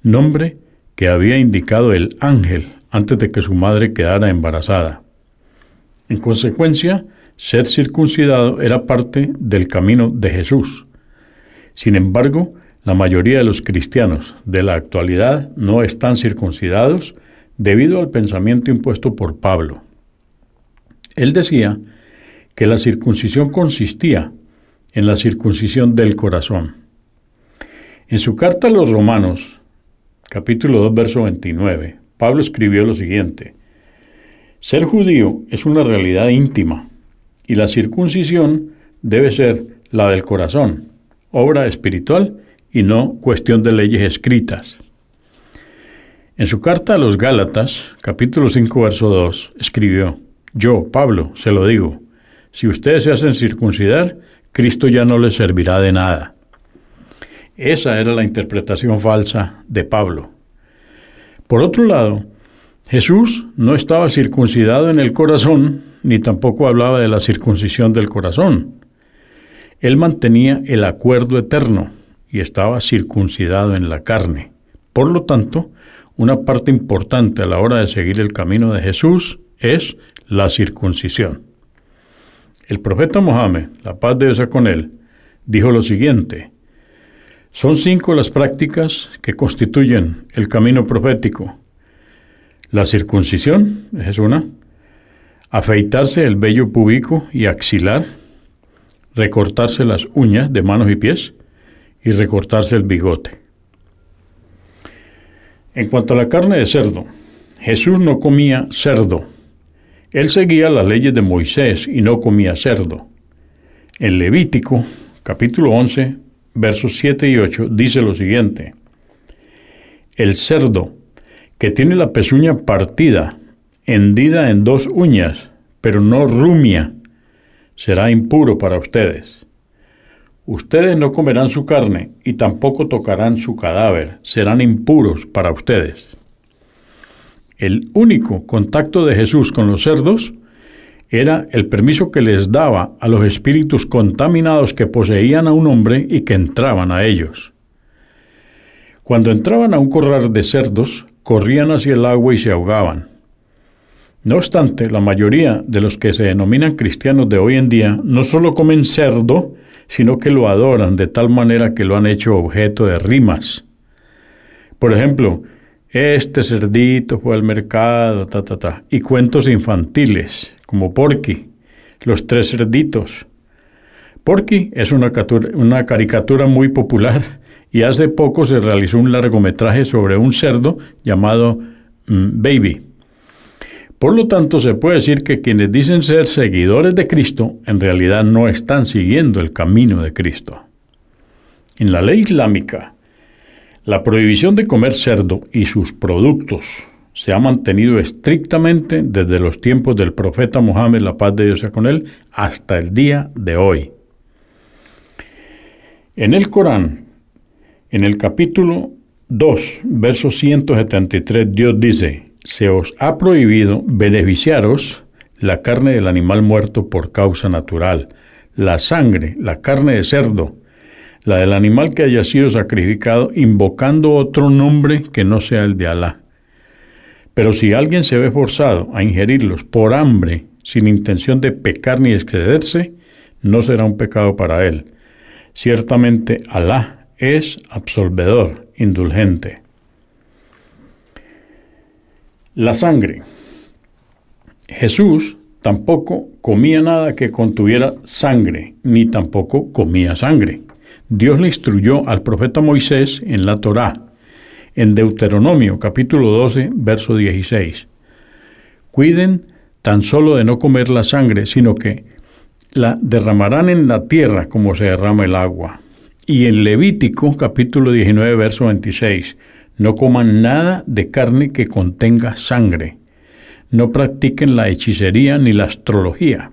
nombre que había indicado el ángel antes de que su madre quedara embarazada. En consecuencia, ser circuncidado era parte del camino de Jesús. Sin embargo, la mayoría de los cristianos de la actualidad no están circuncidados debido al pensamiento impuesto por Pablo. Él decía que la circuncisión consistía en la circuncisión del corazón. En su carta a los Romanos, capítulo 2, verso 29, Pablo escribió lo siguiente, Ser judío es una realidad íntima y la circuncisión debe ser la del corazón, obra espiritual y no cuestión de leyes escritas. En su carta a los Gálatas, capítulo 5, verso 2, escribió, Yo, Pablo, se lo digo, si ustedes se hacen circuncidar, Cristo ya no les servirá de nada. Esa era la interpretación falsa de Pablo. Por otro lado, Jesús no estaba circuncidado en el corazón, ni tampoco hablaba de la circuncisión del corazón. Él mantenía el acuerdo eterno y estaba circuncidado en la carne. Por lo tanto, una parte importante a la hora de seguir el camino de Jesús es la circuncisión. El profeta Mohammed, la paz de Dios con él, dijo lo siguiente, son cinco las prácticas que constituyen el camino profético. La circuncisión es una, afeitarse el vello púbico y axilar, recortarse las uñas de manos y pies y recortarse el bigote. En cuanto a la carne de cerdo, Jesús no comía cerdo. Él seguía las leyes de Moisés y no comía cerdo. En Levítico, capítulo 11, versos 7 y 8, dice lo siguiente. El cerdo que tiene la pezuña partida, hendida en dos uñas, pero no rumia, será impuro para ustedes. Ustedes no comerán su carne y tampoco tocarán su cadáver, serán impuros para ustedes. El único contacto de Jesús con los cerdos era el permiso que les daba a los espíritus contaminados que poseían a un hombre y que entraban a ellos. Cuando entraban a un corral de cerdos, corrían hacia el agua y se ahogaban. No obstante, la mayoría de los que se denominan cristianos de hoy en día no solo comen cerdo, sino que lo adoran de tal manera que lo han hecho objeto de rimas. Por ejemplo, este cerdito fue al mercado, ta, ta, ta, y cuentos infantiles, como Porky, los tres cerditos. Porky es una, una caricatura muy popular y hace poco se realizó un largometraje sobre un cerdo llamado mm, Baby. Por lo tanto, se puede decir que quienes dicen ser seguidores de Cristo en realidad no están siguiendo el camino de Cristo. En la ley islámica, la prohibición de comer cerdo y sus productos se ha mantenido estrictamente desde los tiempos del profeta Mohammed, la paz de Dios sea con él, hasta el día de hoy. En el Corán, en el capítulo 2, verso 173, Dios dice, se os ha prohibido beneficiaros la carne del animal muerto por causa natural, la sangre, la carne de cerdo, la del animal que haya sido sacrificado invocando otro nombre que no sea el de Alá. Pero si alguien se ve forzado a ingerirlos por hambre, sin intención de pecar ni excederse, no será un pecado para él. Ciertamente Alá es absolvedor, indulgente. La sangre. Jesús tampoco comía nada que contuviera sangre, ni tampoco comía sangre. Dios le instruyó al profeta Moisés en la Torá, en Deuteronomio capítulo 12, verso 16. Cuiden tan solo de no comer la sangre, sino que la derramarán en la tierra como se derrama el agua. Y en Levítico capítulo 19, verso 26. No coman nada de carne que contenga sangre. No practiquen la hechicería ni la astrología.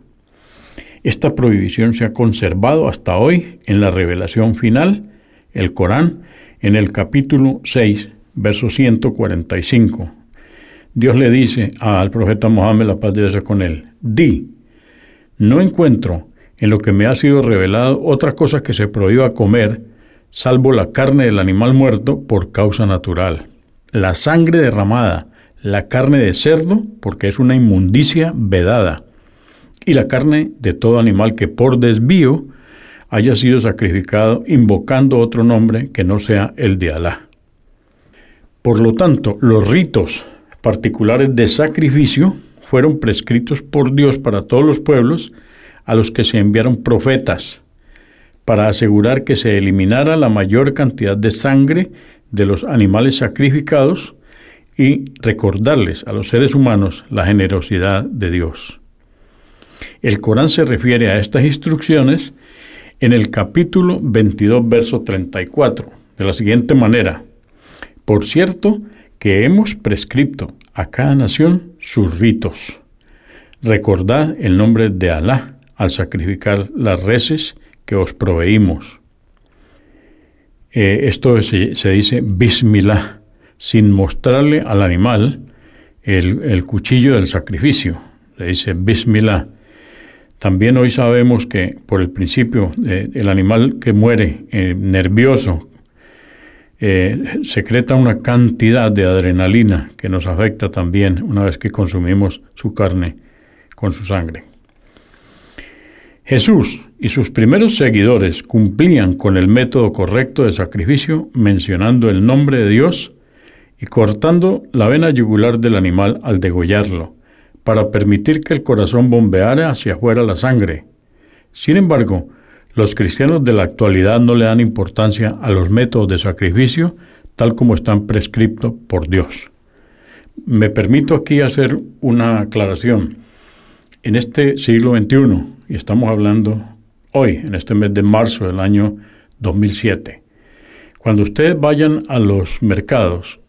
Esta prohibición se ha conservado hasta hoy en la revelación final, el Corán, en el capítulo 6, verso 145. Dios le dice al profeta Mohammed, la paz de Dios con él, di, no encuentro en lo que me ha sido revelado otra cosa que se prohíba comer salvo la carne del animal muerto por causa natural, la sangre derramada, la carne de cerdo, porque es una inmundicia vedada, y la carne de todo animal que por desvío haya sido sacrificado invocando otro nombre que no sea el de Alá. Por lo tanto, los ritos particulares de sacrificio fueron prescritos por Dios para todos los pueblos a los que se enviaron profetas, para asegurar que se eliminara la mayor cantidad de sangre de los animales sacrificados y recordarles a los seres humanos la generosidad de Dios. El Corán se refiere a estas instrucciones en el capítulo 22, verso 34, de la siguiente manera. Por cierto, que hemos prescripto a cada nación sus ritos. Recordad el nombre de Alá al sacrificar las reses que os proveímos. Eh, esto se, dice Bismillah, sin mostrarle al animal el, cuchillo del sacrificio. Se dice Bismillah. También hoy sabemos que por el principio el animal que muere eh, nervioso eh, secreta una cantidad de adrenalina que nos afecta también una vez que consumimos su carne con su sangre. Jesús y sus primeros seguidores cumplían con el método correcto de sacrificio mencionando el nombre de Dios y cortando la vena yugular del animal al degollarlo, para permitir que el corazón bombeara hacia afuera la sangre. Sin embargo, los cristianos de la actualidad no le dan importancia a los métodos de sacrificio tal como están prescriptos por Dios. Me permito aquí hacer una aclaración. En este siglo XXI, y estamos hablando hoy, en este mes de marzo del año 2007, cuando ustedes vayan a los mercados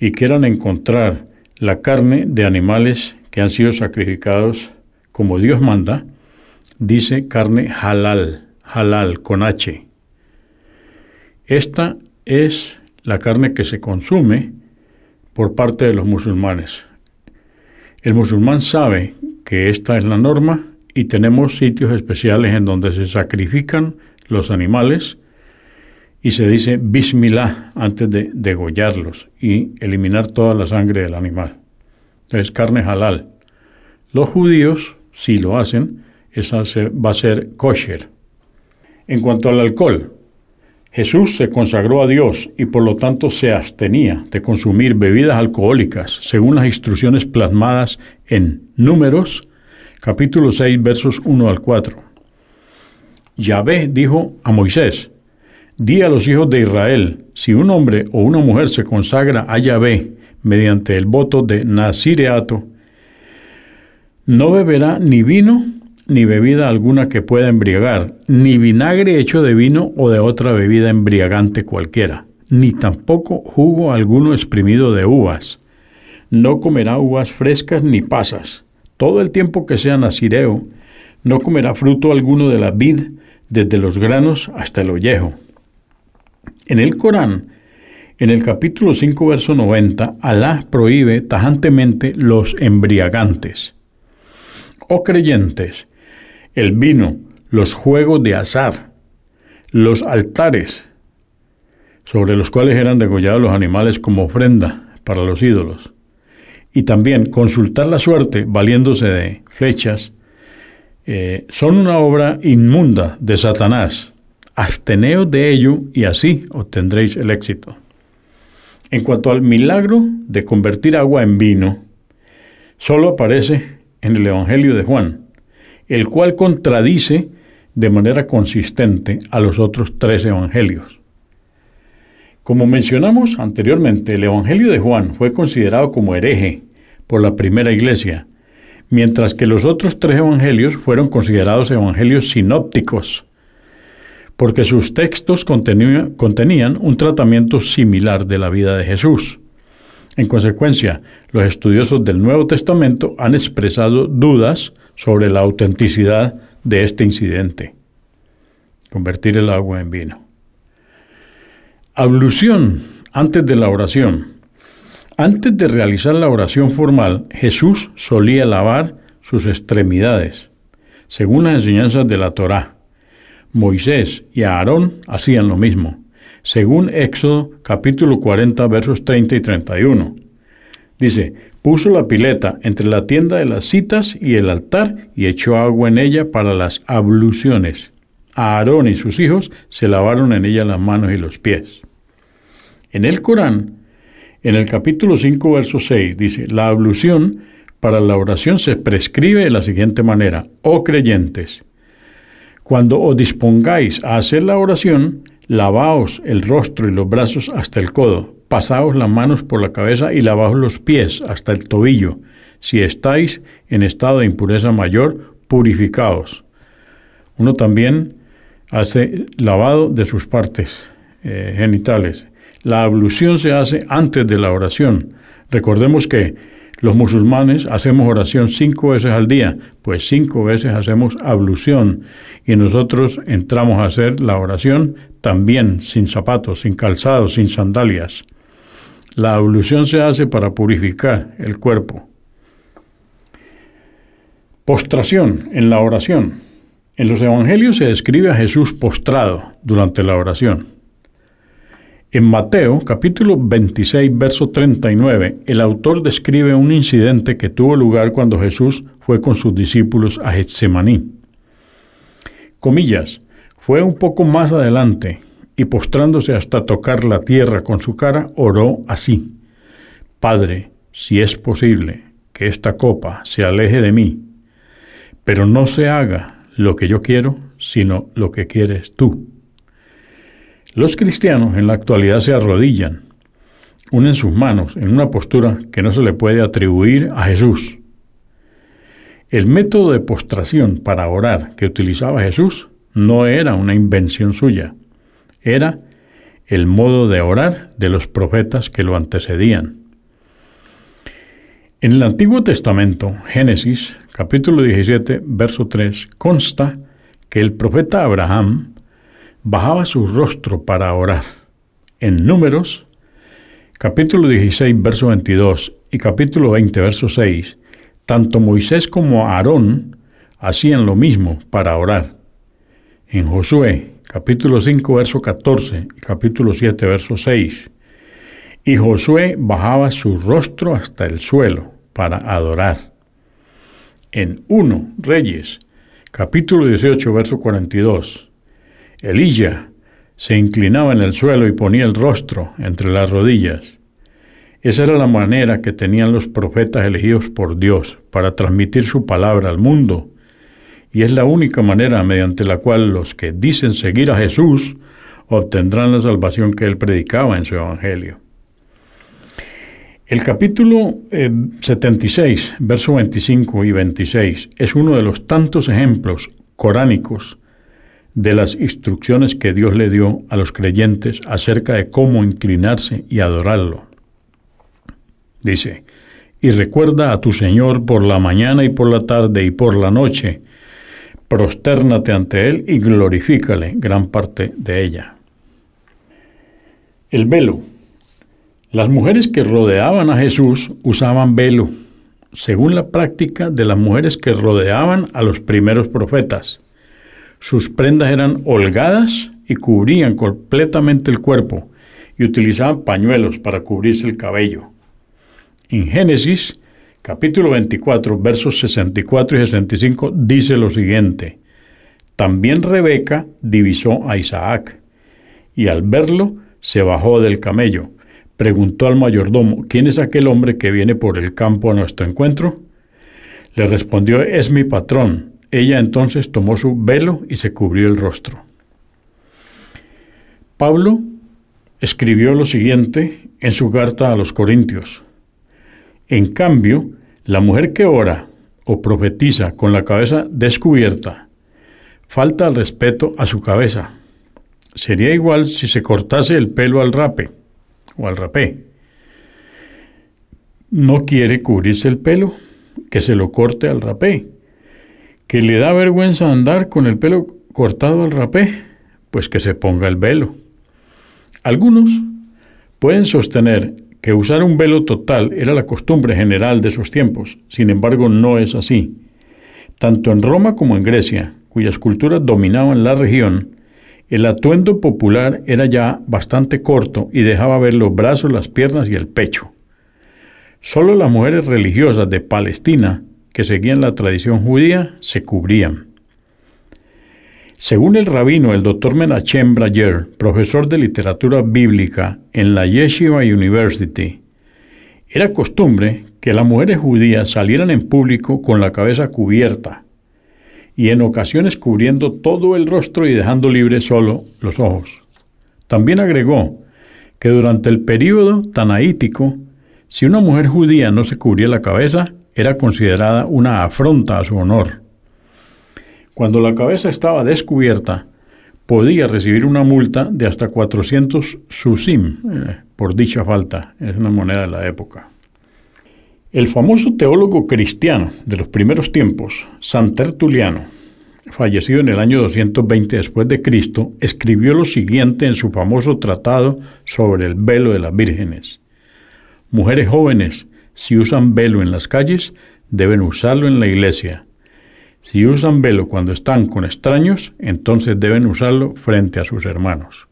y quieran encontrar la carne de animales que han sido sacrificados como Dios manda, dice carne halal, halal con H. Esta es la carne que se consume por parte de los musulmanes. El musulmán sabe que esta es la norma y tenemos sitios especiales en donde se sacrifican los animales y se dice Bismillah antes de degollarlos y eliminar toda la sangre del animal. Es carne halal. Los judíos, si lo hacen, esa va a ser kosher. En cuanto al alcohol, Jesús se consagró a Dios y por lo tanto se abstenía de consumir bebidas alcohólicas, según las instrucciones plasmadas en Números, capítulo 6, versos 1 al 4. Yahvé dijo a Moisés, Di a los hijos de Israel, si un hombre o una mujer se consagra a Yahvé mediante el voto de Nazireato, no beberá ni vino ni bebida alguna que pueda embriagar, ni vinagre hecho de vino o de otra bebida embriagante cualquiera, ni tampoco jugo alguno exprimido de uvas. No comerá uvas frescas ni pasas. Todo el tiempo que sea nazireo, no comerá fruto alguno de la vid, desde los granos hasta el ollejo en el Corán, en el capítulo 5, verso 90, Alá prohíbe tajantemente los embriagantes. Oh creyentes, el vino, los juegos de azar, los altares, sobre los cuales eran degollados los animales como ofrenda para los ídolos, y también consultar la suerte valiéndose de flechas, eh, son una obra inmunda de Satanás absteneos de ello y así obtendréis el éxito. En cuanto al milagro de convertir agua en vino, solo aparece en el Evangelio de Juan, el cual contradice de manera consistente a los otros tres evangelios. Como mencionamos anteriormente, el Evangelio de Juan fue considerado como hereje por la primera iglesia, mientras que los otros tres evangelios fueron considerados evangelios sinópticos, porque sus textos contenían un tratamiento similar de la vida de Jesús. En consecuencia, los estudiosos del Nuevo Testamento han expresado dudas sobre la autenticidad de este incidente. Convertir el agua en vino. Ablución antes de la oración. Antes de realizar la oración formal, Jesús solía lavar sus extremidades, según las enseñanzas de la Torá. Moisés y Aarón hacían lo mismo, según Éxodo capítulo 40 versos 30 y 31. Dice, puso la pileta entre la tienda de las citas y el altar y echó agua en ella para las abluciones. Aarón y sus hijos se lavaron en ella las manos y los pies. En el Corán, en el capítulo 5, verso 6, dice, la ablución para la oración se prescribe de la siguiente manera, oh creyentes, cuando os dispongáis a hacer la oración, lavaos el rostro y los brazos hasta el codo, pasaos las manos por la cabeza y lavaos los pies hasta el tobillo. Si estáis en estado de impureza mayor, purificaos. Uno también hace lavado de sus partes eh, genitales. La ablución se hace antes de la oración. Recordemos que los musulmanes hacemos oración cinco veces al día, pues cinco veces hacemos ablución y nosotros entramos a hacer la oración también sin zapatos, sin calzados, sin sandalias. La ablución se hace para purificar el cuerpo. Postración en la oración. En los evangelios se describe a Jesús postrado durante la oración. En Mateo capítulo 26, verso 39, el autor describe un incidente que tuvo lugar cuando Jesús fue con sus discípulos a Getsemaní. Comillas, fue un poco más adelante y postrándose hasta tocar la tierra con su cara, oró así, Padre, si es posible, que esta copa se aleje de mí, pero no se haga lo que yo quiero, sino lo que quieres tú. Los cristianos en la actualidad se arrodillan, unen sus manos en una postura que no se le puede atribuir a Jesús. El método de postración para orar que utilizaba Jesús no era una invención suya, era el modo de orar de los profetas que lo antecedían. En el Antiguo Testamento, Génesis capítulo 17, verso 3, consta que el profeta Abraham bajaba su rostro para orar. En Números, capítulo 16, verso 22 y capítulo 20, verso 6, tanto Moisés como Aarón hacían lo mismo para orar. En Josué, capítulo 5, verso 14 y capítulo 7, verso 6, y Josué bajaba su rostro hasta el suelo para adorar. En 1 Reyes, capítulo 18, verso 42, Elías se inclinaba en el suelo y ponía el rostro entre las rodillas. Esa era la manera que tenían los profetas elegidos por Dios para transmitir su palabra al mundo, y es la única manera mediante la cual los que dicen seguir a Jesús obtendrán la salvación que él predicaba en su Evangelio. El capítulo 76, versos 25 y 26, es uno de los tantos ejemplos coránicos de las instrucciones que Dios le dio a los creyentes acerca de cómo inclinarse y adorarlo. Dice, y recuerda a tu Señor por la mañana y por la tarde y por la noche, prostérnate ante Él y glorifícale gran parte de ella. El velo. Las mujeres que rodeaban a Jesús usaban velo, según la práctica de las mujeres que rodeaban a los primeros profetas. Sus prendas eran holgadas y cubrían completamente el cuerpo y utilizaban pañuelos para cubrirse el cabello. En Génesis capítulo 24 versos 64 y 65 dice lo siguiente, También Rebeca divisó a Isaac y al verlo se bajó del camello. Preguntó al mayordomo, ¿quién es aquel hombre que viene por el campo a nuestro encuentro? Le respondió, es mi patrón. Ella entonces tomó su velo y se cubrió el rostro. Pablo escribió lo siguiente en su carta a los Corintios. En cambio, la mujer que ora o profetiza con la cabeza descubierta falta al respeto a su cabeza. Sería igual si se cortase el pelo al rape o al rapé. No quiere cubrirse el pelo, que se lo corte al rapé que le da vergüenza andar con el pelo cortado al rapé, pues que se ponga el velo. Algunos pueden sostener que usar un velo total era la costumbre general de esos tiempos, sin embargo no es así. Tanto en Roma como en Grecia, cuyas culturas dominaban la región, el atuendo popular era ya bastante corto y dejaba ver los brazos, las piernas y el pecho. Solo las mujeres religiosas de Palestina que seguían la tradición judía se cubrían. Según el rabino, el doctor Menachem Brayer, profesor de literatura bíblica en la Yeshiva University, era costumbre que las mujeres judías salieran en público con la cabeza cubierta y en ocasiones cubriendo todo el rostro y dejando libres solo los ojos. También agregó que durante el período tanaítico, si una mujer judía no se cubría la cabeza, era considerada una afronta a su honor. Cuando la cabeza estaba descubierta, podía recibir una multa de hasta 400 susim eh, por dicha falta. Es una moneda de la época. El famoso teólogo cristiano de los primeros tiempos, San Tertuliano, fallecido en el año 220 después de Cristo, escribió lo siguiente en su famoso tratado sobre el velo de las vírgenes. Mujeres jóvenes, si usan velo en las calles, deben usarlo en la iglesia. Si usan velo cuando están con extraños, entonces deben usarlo frente a sus hermanos.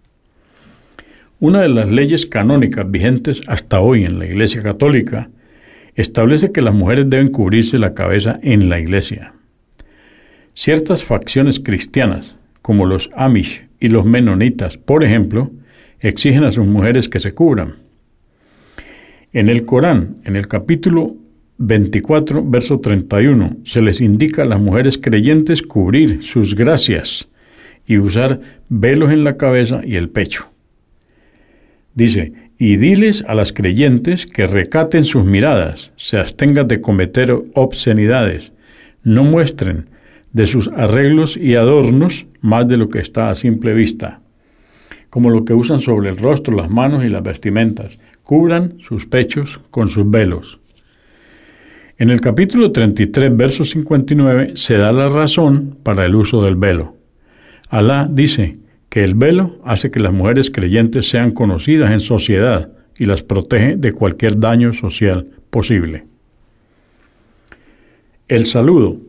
Una de las leyes canónicas vigentes hasta hoy en la Iglesia Católica establece que las mujeres deben cubrirse la cabeza en la Iglesia. Ciertas facciones cristianas, como los Amish y los Menonitas, por ejemplo, exigen a sus mujeres que se cubran. En el Corán, en el capítulo 24, verso 31, se les indica a las mujeres creyentes cubrir sus gracias y usar velos en la cabeza y el pecho. Dice, y diles a las creyentes que recaten sus miradas, se abstengan de cometer obscenidades, no muestren de sus arreglos y adornos más de lo que está a simple vista, como lo que usan sobre el rostro, las manos y las vestimentas, cubran sus pechos con sus velos. En el capítulo 33, verso 59, se da la razón para el uso del velo. Alá dice que el velo hace que las mujeres creyentes sean conocidas en sociedad y las protege de cualquier daño social posible. El saludo.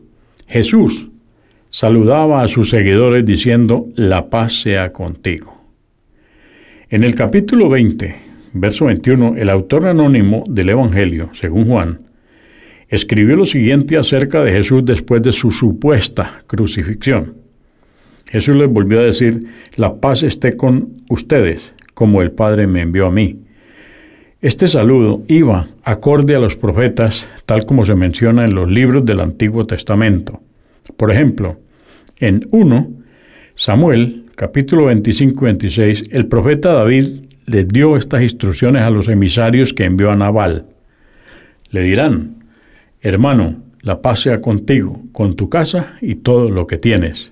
Jesús saludaba a sus seguidores diciendo, la paz sea contigo. En el capítulo 20, verso 21, el autor anónimo del Evangelio, según Juan, escribió lo siguiente acerca de Jesús después de su supuesta crucifixión. Jesús les volvió a decir, la paz esté con ustedes, como el Padre me envió a mí. Este saludo iba acorde a los profetas, tal como se menciona en los libros del Antiguo Testamento. Por ejemplo, en 1 Samuel, capítulo 25 26, el profeta David le dio estas instrucciones a los emisarios que envió a Nabal. Le dirán, Hermano, la paz sea contigo, con tu casa y todo lo que tienes.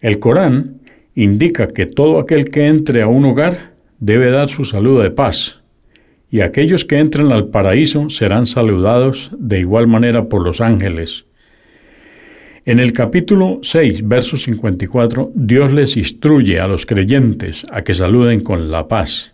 El Corán indica que todo aquel que entre a un hogar debe dar su saludo de paz, y aquellos que entren al paraíso serán saludados de igual manera por los ángeles. En el capítulo 6, verso 54, Dios les instruye a los creyentes a que saluden con la paz.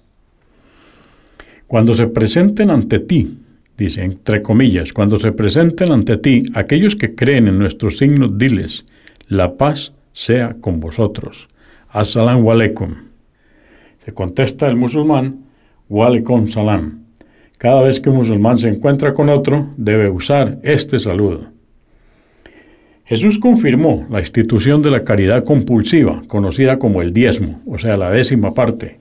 Cuando se presenten ante ti dice entre comillas, cuando se presenten ante ti aquellos que creen en nuestros signos, diles, la paz sea con vosotros. Assalamu alaikum. Se contesta el musulmán, walaikum salam. Cada vez que un musulmán se encuentra con otro, debe usar este saludo. Jesús confirmó la institución de la caridad compulsiva, conocida como el diezmo, o sea, la décima parte,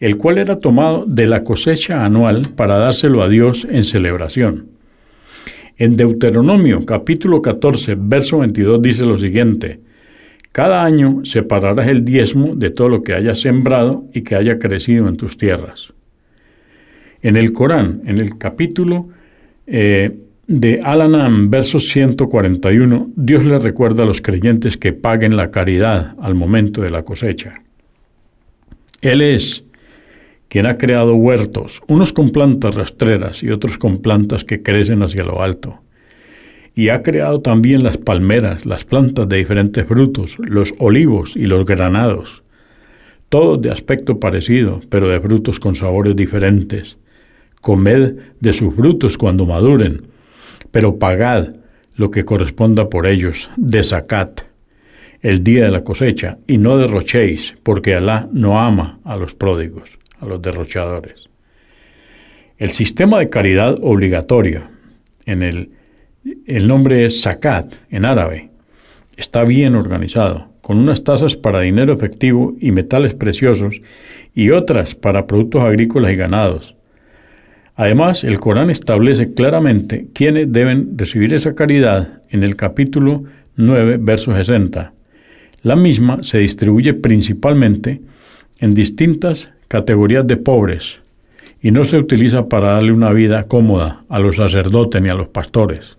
el cual era tomado de la cosecha anual para dárselo a Dios en celebración. En Deuteronomio capítulo 14, verso 22 dice lo siguiente, Cada año separarás el diezmo de todo lo que hayas sembrado y que haya crecido en tus tierras. En el Corán, en el capítulo eh, de Al-An'am, verso 141, Dios le recuerda a los creyentes que paguen la caridad al momento de la cosecha. Él es quien ha creado huertos, unos con plantas rastreras y otros con plantas que crecen hacia lo alto. Y ha creado también las palmeras, las plantas de diferentes frutos, los olivos y los granados, todos de aspecto parecido, pero de frutos con sabores diferentes. Comed de sus frutos cuando maduren, pero pagad lo que corresponda por ellos, de zakat, el día de la cosecha, y no derrochéis, porque Alá no ama a los pródigos a los derrochadores. El sistema de caridad obligatoria, en el, el nombre es zakat en árabe, está bien organizado, con unas tasas para dinero efectivo y metales preciosos y otras para productos agrícolas y ganados. Además, el Corán establece claramente quiénes deben recibir esa caridad en el capítulo 9, verso 60. La misma se distribuye principalmente en distintas categorías de pobres y no se utiliza para darle una vida cómoda a los sacerdotes ni a los pastores,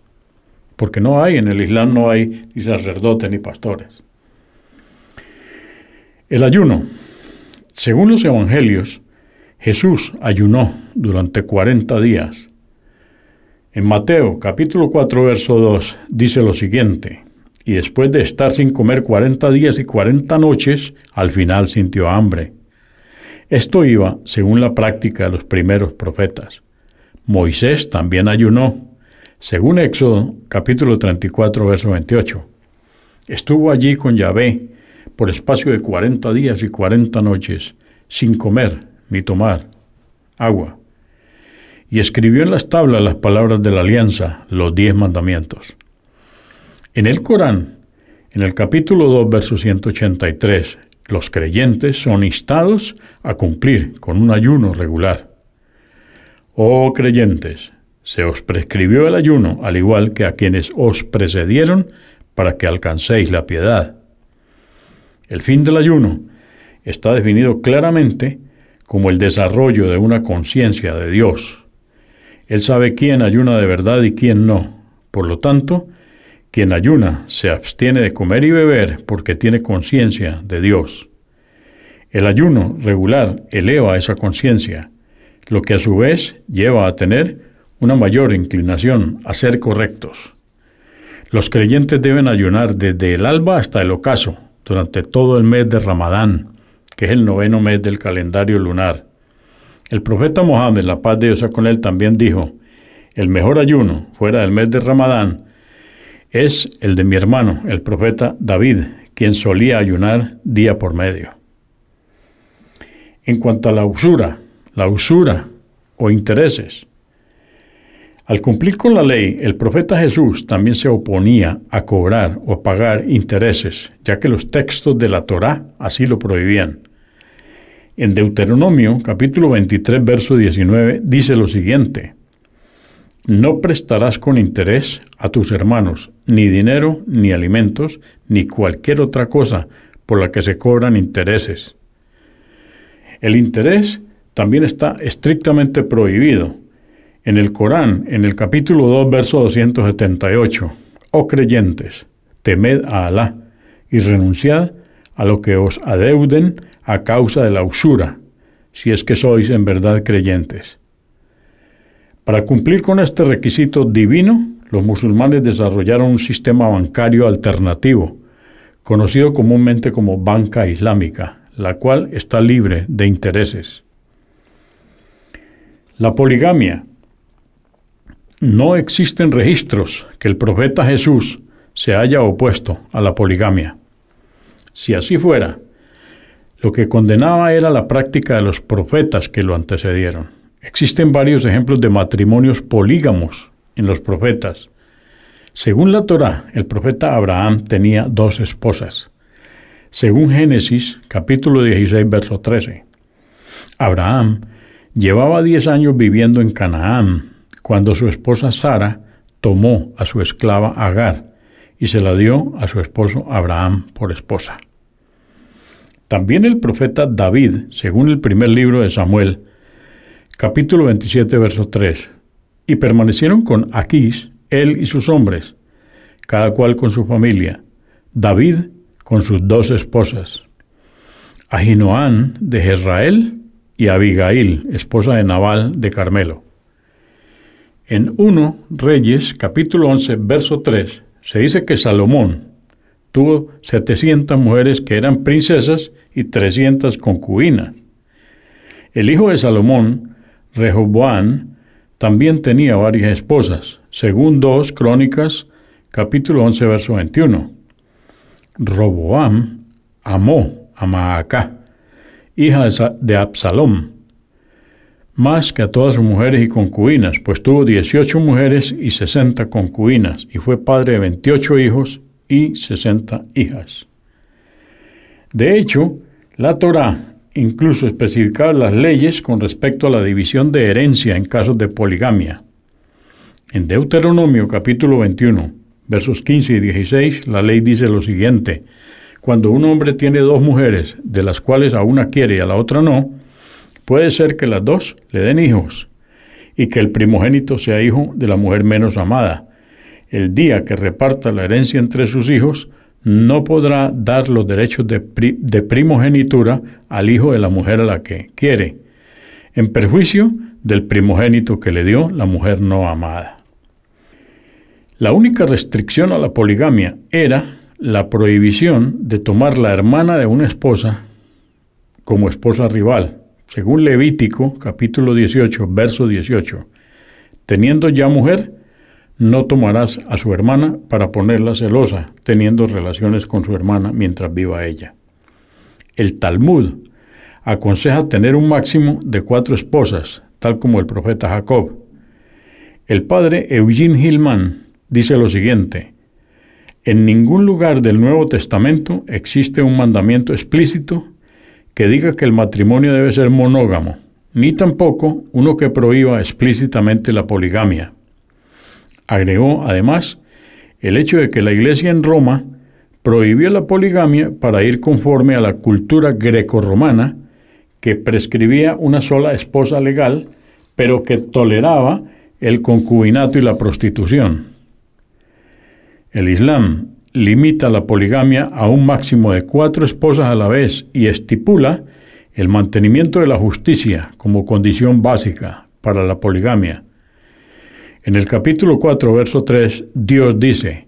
porque no hay, en el Islam no hay ni sacerdotes ni pastores. El ayuno. Según los evangelios, Jesús ayunó durante 40 días. En Mateo capítulo 4 verso 2 dice lo siguiente, y después de estar sin comer 40 días y 40 noches, al final sintió hambre. Esto iba según la práctica de los primeros profetas. Moisés también ayunó, según Éxodo capítulo 34, verso 28. Estuvo allí con Yahvé por espacio de cuarenta días y cuarenta noches, sin comer ni tomar agua. Y escribió en las tablas las palabras de la alianza, los diez mandamientos. En el Corán, en el capítulo 2, verso 183, los creyentes son instados a cumplir con un ayuno regular. Oh creyentes, se os prescribió el ayuno, al igual que a quienes os precedieron, para que alcancéis la piedad. El fin del ayuno está definido claramente como el desarrollo de una conciencia de Dios. Él sabe quién ayuna de verdad y quién no. Por lo tanto, quien ayuna se abstiene de comer y beber porque tiene conciencia de Dios. El ayuno regular eleva esa conciencia, lo que a su vez lleva a tener una mayor inclinación a ser correctos. Los creyentes deben ayunar desde el alba hasta el ocaso, durante todo el mes de Ramadán, que es el noveno mes del calendario lunar. El profeta Mohammed, la paz de Dios con él, también dijo, el mejor ayuno fuera del mes de Ramadán es el de mi hermano, el profeta David, quien solía ayunar día por medio. En cuanto a la usura, la usura o intereses, al cumplir con la ley, el profeta Jesús también se oponía a cobrar o pagar intereses, ya que los textos de la Torá así lo prohibían. En Deuteronomio capítulo 23, verso 19 dice lo siguiente, No prestarás con interés a tus hermanos ni dinero, ni alimentos, ni cualquier otra cosa por la que se cobran intereses. El interés también está estrictamente prohibido en el Corán, en el capítulo 2, verso 278, oh creyentes, temed a Alá y renunciad a lo que os adeuden a causa de la usura, si es que sois en verdad creyentes. Para cumplir con este requisito divino, los musulmanes desarrollaron un sistema bancario alternativo, conocido comúnmente como banca islámica, la cual está libre de intereses. La poligamia no existen registros que el profeta Jesús se haya opuesto a la poligamia. Si así fuera, lo que condenaba era la práctica de los profetas que lo antecedieron. Existen varios ejemplos de matrimonios polígamos en los profetas. Según la Torá, el profeta Abraham tenía dos esposas. Según Génesis, capítulo 16, verso 13. Abraham llevaba diez años viviendo en Canaán, cuando su esposa Sara tomó a su esclava Agar y se la dio a su esposo Abraham por esposa. También el profeta David, según el primer libro de Samuel, capítulo 27, verso 3, y permanecieron con Aquís, él y sus hombres, cada cual con su familia, David con sus dos esposas, Ahinoán de Jezrael y Abigail, esposa de Nabal de Carmelo. En 1 Reyes capítulo 11 verso 3 se dice que Salomón tuvo 700 mujeres que eran princesas y 300 concubinas. El hijo de Salomón, Rehoboam, también tenía varias esposas, según 2 Crónicas capítulo 11 verso 21. Roboam amó a Maacá, hija de Absalom, más que a todas sus mujeres y concubinas, pues tuvo 18 mujeres y 60 concubinas, y fue padre de 28 hijos y 60 hijas. De hecho, la Torá incluso especificaba las leyes con respecto a la división de herencia en casos de poligamia. En Deuteronomio capítulo 21, versos 15 y 16, la ley dice lo siguiente, cuando un hombre tiene dos mujeres, de las cuales a una quiere y a la otra no, Puede ser que las dos le den hijos y que el primogénito sea hijo de la mujer menos amada. El día que reparta la herencia entre sus hijos, no podrá dar los derechos de, primogenitura al hijo de la mujer a la que quiere, en perjuicio del primogénito que le dio la mujer no amada. La única restricción a la poligamia era la prohibición de tomar la hermana de una esposa como esposa rival, según Levítico capítulo 18, verso 18, teniendo ya mujer, no tomarás a su hermana para ponerla celosa, teniendo relaciones con su hermana mientras viva ella. El Talmud aconseja tener un máximo de cuatro esposas, tal como el profeta Jacob. El padre Eugene Hillman dice lo siguiente, en ningún lugar del Nuevo Testamento existe un mandamiento explícito que diga que el matrimonio debe ser monógamo, ni tampoco uno que prohíba explícitamente la poligamia. Agregó, además, el hecho de que la Iglesia en Roma prohibió la poligamia para ir conforme a la cultura grecorromana que prescribía una sola esposa legal, pero que toleraba el concubinato y la prostitución. El Islam limita la poligamia a un máximo de cuatro esposas a la vez y estipula el mantenimiento de la justicia como condición básica para la poligamia. En el capítulo 4, verso 3, Dios dice,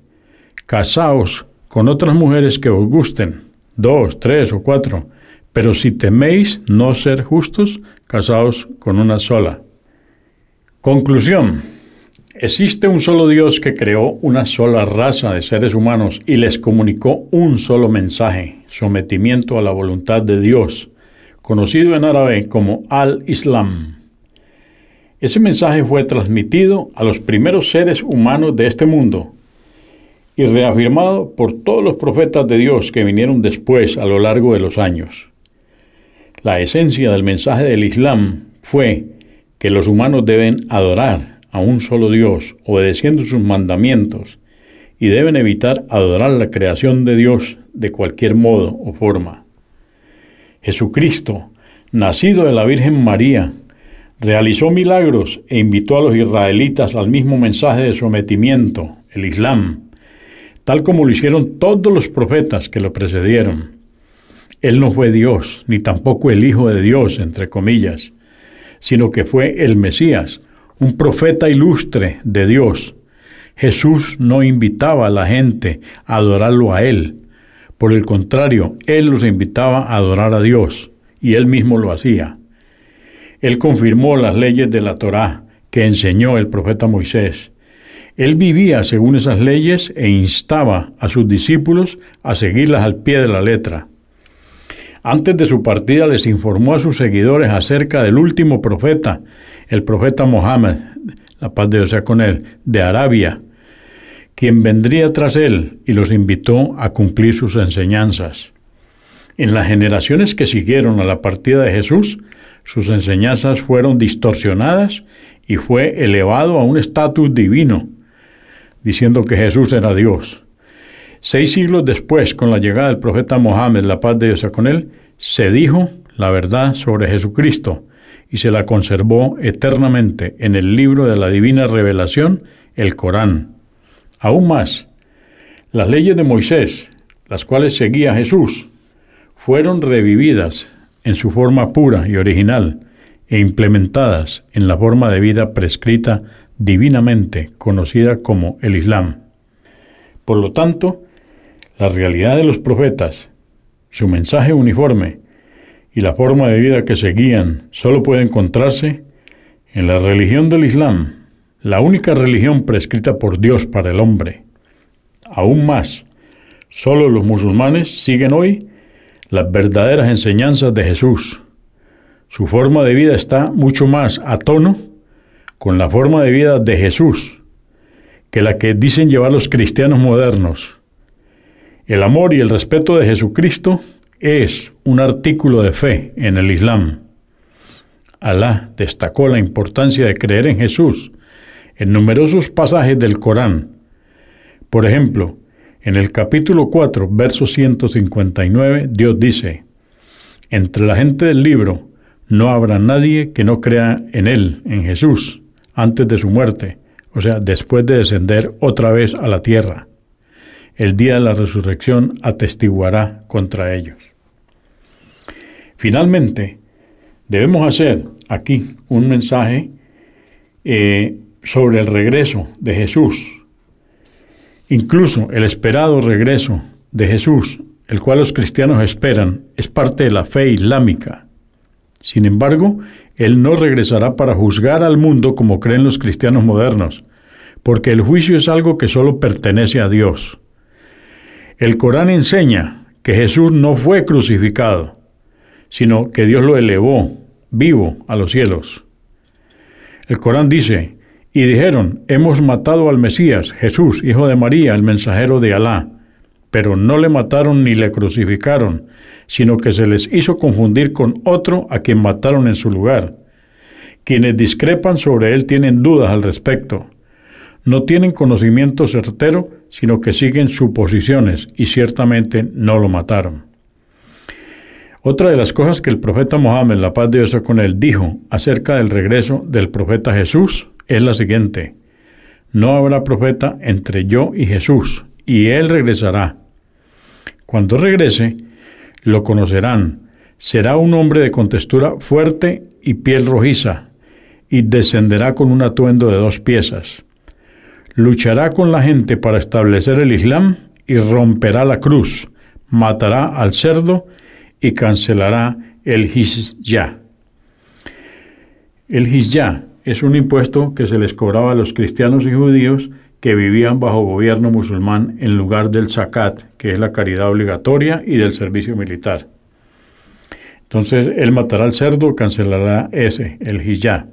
Casaos con otras mujeres que os gusten, dos, tres o cuatro, pero si teméis no ser justos, casaos con una sola. Conclusión. Existe un solo Dios que creó una sola raza de seres humanos y les comunicó un solo mensaje, sometimiento a la voluntad de Dios, conocido en árabe como Al-Islam. Ese mensaje fue transmitido a los primeros seres humanos de este mundo y reafirmado por todos los profetas de Dios que vinieron después a lo largo de los años. La esencia del mensaje del Islam fue que los humanos deben adorar a un solo Dios, obedeciendo sus mandamientos, y deben evitar adorar la creación de Dios de cualquier modo o forma. Jesucristo, nacido de la Virgen María, realizó milagros e invitó a los israelitas al mismo mensaje de sometimiento, el Islam, tal como lo hicieron todos los profetas que lo precedieron. Él no fue Dios, ni tampoco el Hijo de Dios, entre comillas, sino que fue el Mesías, un profeta ilustre de Dios. Jesús no invitaba a la gente a adorarlo a Él. Por el contrario, Él los invitaba a adorar a Dios, y Él mismo lo hacía. Él confirmó las leyes de la Torá que enseñó el profeta Moisés él vivía según esas leyes e instaba a sus discípulos a seguirlas al pie de la letra. Antes de su partida les informó a sus seguidores acerca del último profeta, el profeta Mohammed, la paz de Dios sea con él, de Arabia, quien vendría tras él y los invitó a cumplir sus enseñanzas. En las generaciones que siguieron a la partida de Jesús, sus enseñanzas fueron distorsionadas y fue elevado a un estatus divino, diciendo que Jesús era Dios. Seis siglos después, con la llegada del profeta Mohammed, la paz de Dios sea con él, se dijo la verdad sobre Jesucristo y se la conservó eternamente en el libro de la divina revelación, el Corán. Aún más, las leyes de Moisés, las cuales seguía Jesús, fueron revividas en su forma pura y original e implementadas en la forma de vida prescrita divinamente conocida como el Islam. Por lo tanto, la realidad de los profetas, su mensaje uniforme y la forma de vida que seguían solo puede encontrarse en la religión del Islam, la única religión prescrita por Dios para el hombre. Aún más, solo los musulmanes siguen hoy las verdaderas enseñanzas de Jesús. Su forma de vida está mucho más a tono con la forma de vida de Jesús que la que dicen llevar los cristianos modernos. El amor y el respeto de Jesucristo es un artículo de fe en el Islam. Alá destacó la importancia de creer en Jesús en numerosos pasajes del Corán. Por ejemplo, en el capítulo 4, verso 159, Dios dice, Entre la gente del libro no habrá nadie que no crea en Él, en Jesús, antes de su muerte, o sea, después de descender otra vez a la tierra. El día de la resurrección atestiguará contra ellos. Finalmente, debemos hacer aquí un mensaje eh, sobre el regreso de Jesús. Incluso el esperado regreso de Jesús, el cual los cristianos esperan, es parte de la fe islámica. Sin embargo, él no regresará para juzgar al mundo como creen los cristianos modernos, porque el juicio es algo que solo pertenece a Dios. El Corán enseña que Jesús no fue crucificado, sino que Dios lo elevó vivo a los cielos. El Corán dice, y dijeron, hemos matado al Mesías, Jesús, hijo de María, el mensajero de Alá, pero no le mataron ni le crucificaron, sino que se les hizo confundir con otro a quien mataron en su lugar. Quienes discrepan sobre él tienen dudas al respecto. No tienen conocimiento certero, sino que siguen suposiciones y ciertamente no lo mataron. Otra de las cosas que el profeta Mohammed, la paz de Dios con él, dijo acerca del regreso del profeta Jesús es la siguiente. No habrá profeta entre yo y Jesús, y él regresará. Cuando regrese, lo conocerán. Será un hombre de contextura fuerte y piel rojiza, y descenderá con un atuendo de dos piezas. Luchará con la gente para establecer el Islam y romperá la cruz, matará al cerdo y cancelará el hijya. El hijya es un impuesto que se les cobraba a los cristianos y judíos que vivían bajo gobierno musulmán en lugar del zakat, que es la caridad obligatoria, y del servicio militar. Entonces, él matará al cerdo, cancelará ese, el hijá.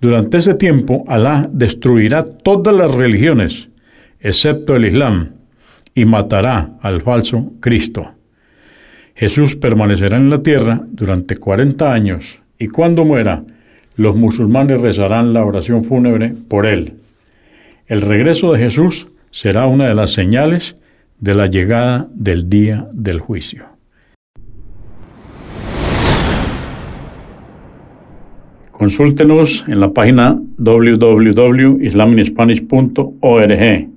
Durante ese tiempo, Alá destruirá todas las religiones, excepto el Islam, y matará al falso Cristo. Jesús permanecerá en la tierra durante 40 años, y cuando muera, los musulmanes rezarán la oración fúnebre por él. El regreso de Jesús será una de las señales de la llegada del día del juicio. Consúltenos en la página www.islaminspanish.org.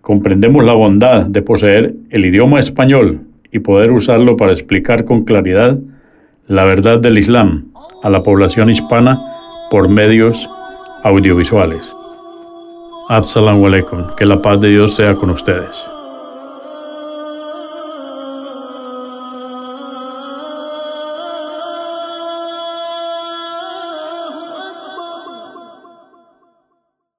Comprendemos la bondad de poseer el idioma español y poder usarlo para explicar con claridad la verdad del Islam a la población hispana por medios audiovisuales. Assalamu alaikum. Que la paz de Dios sea con ustedes.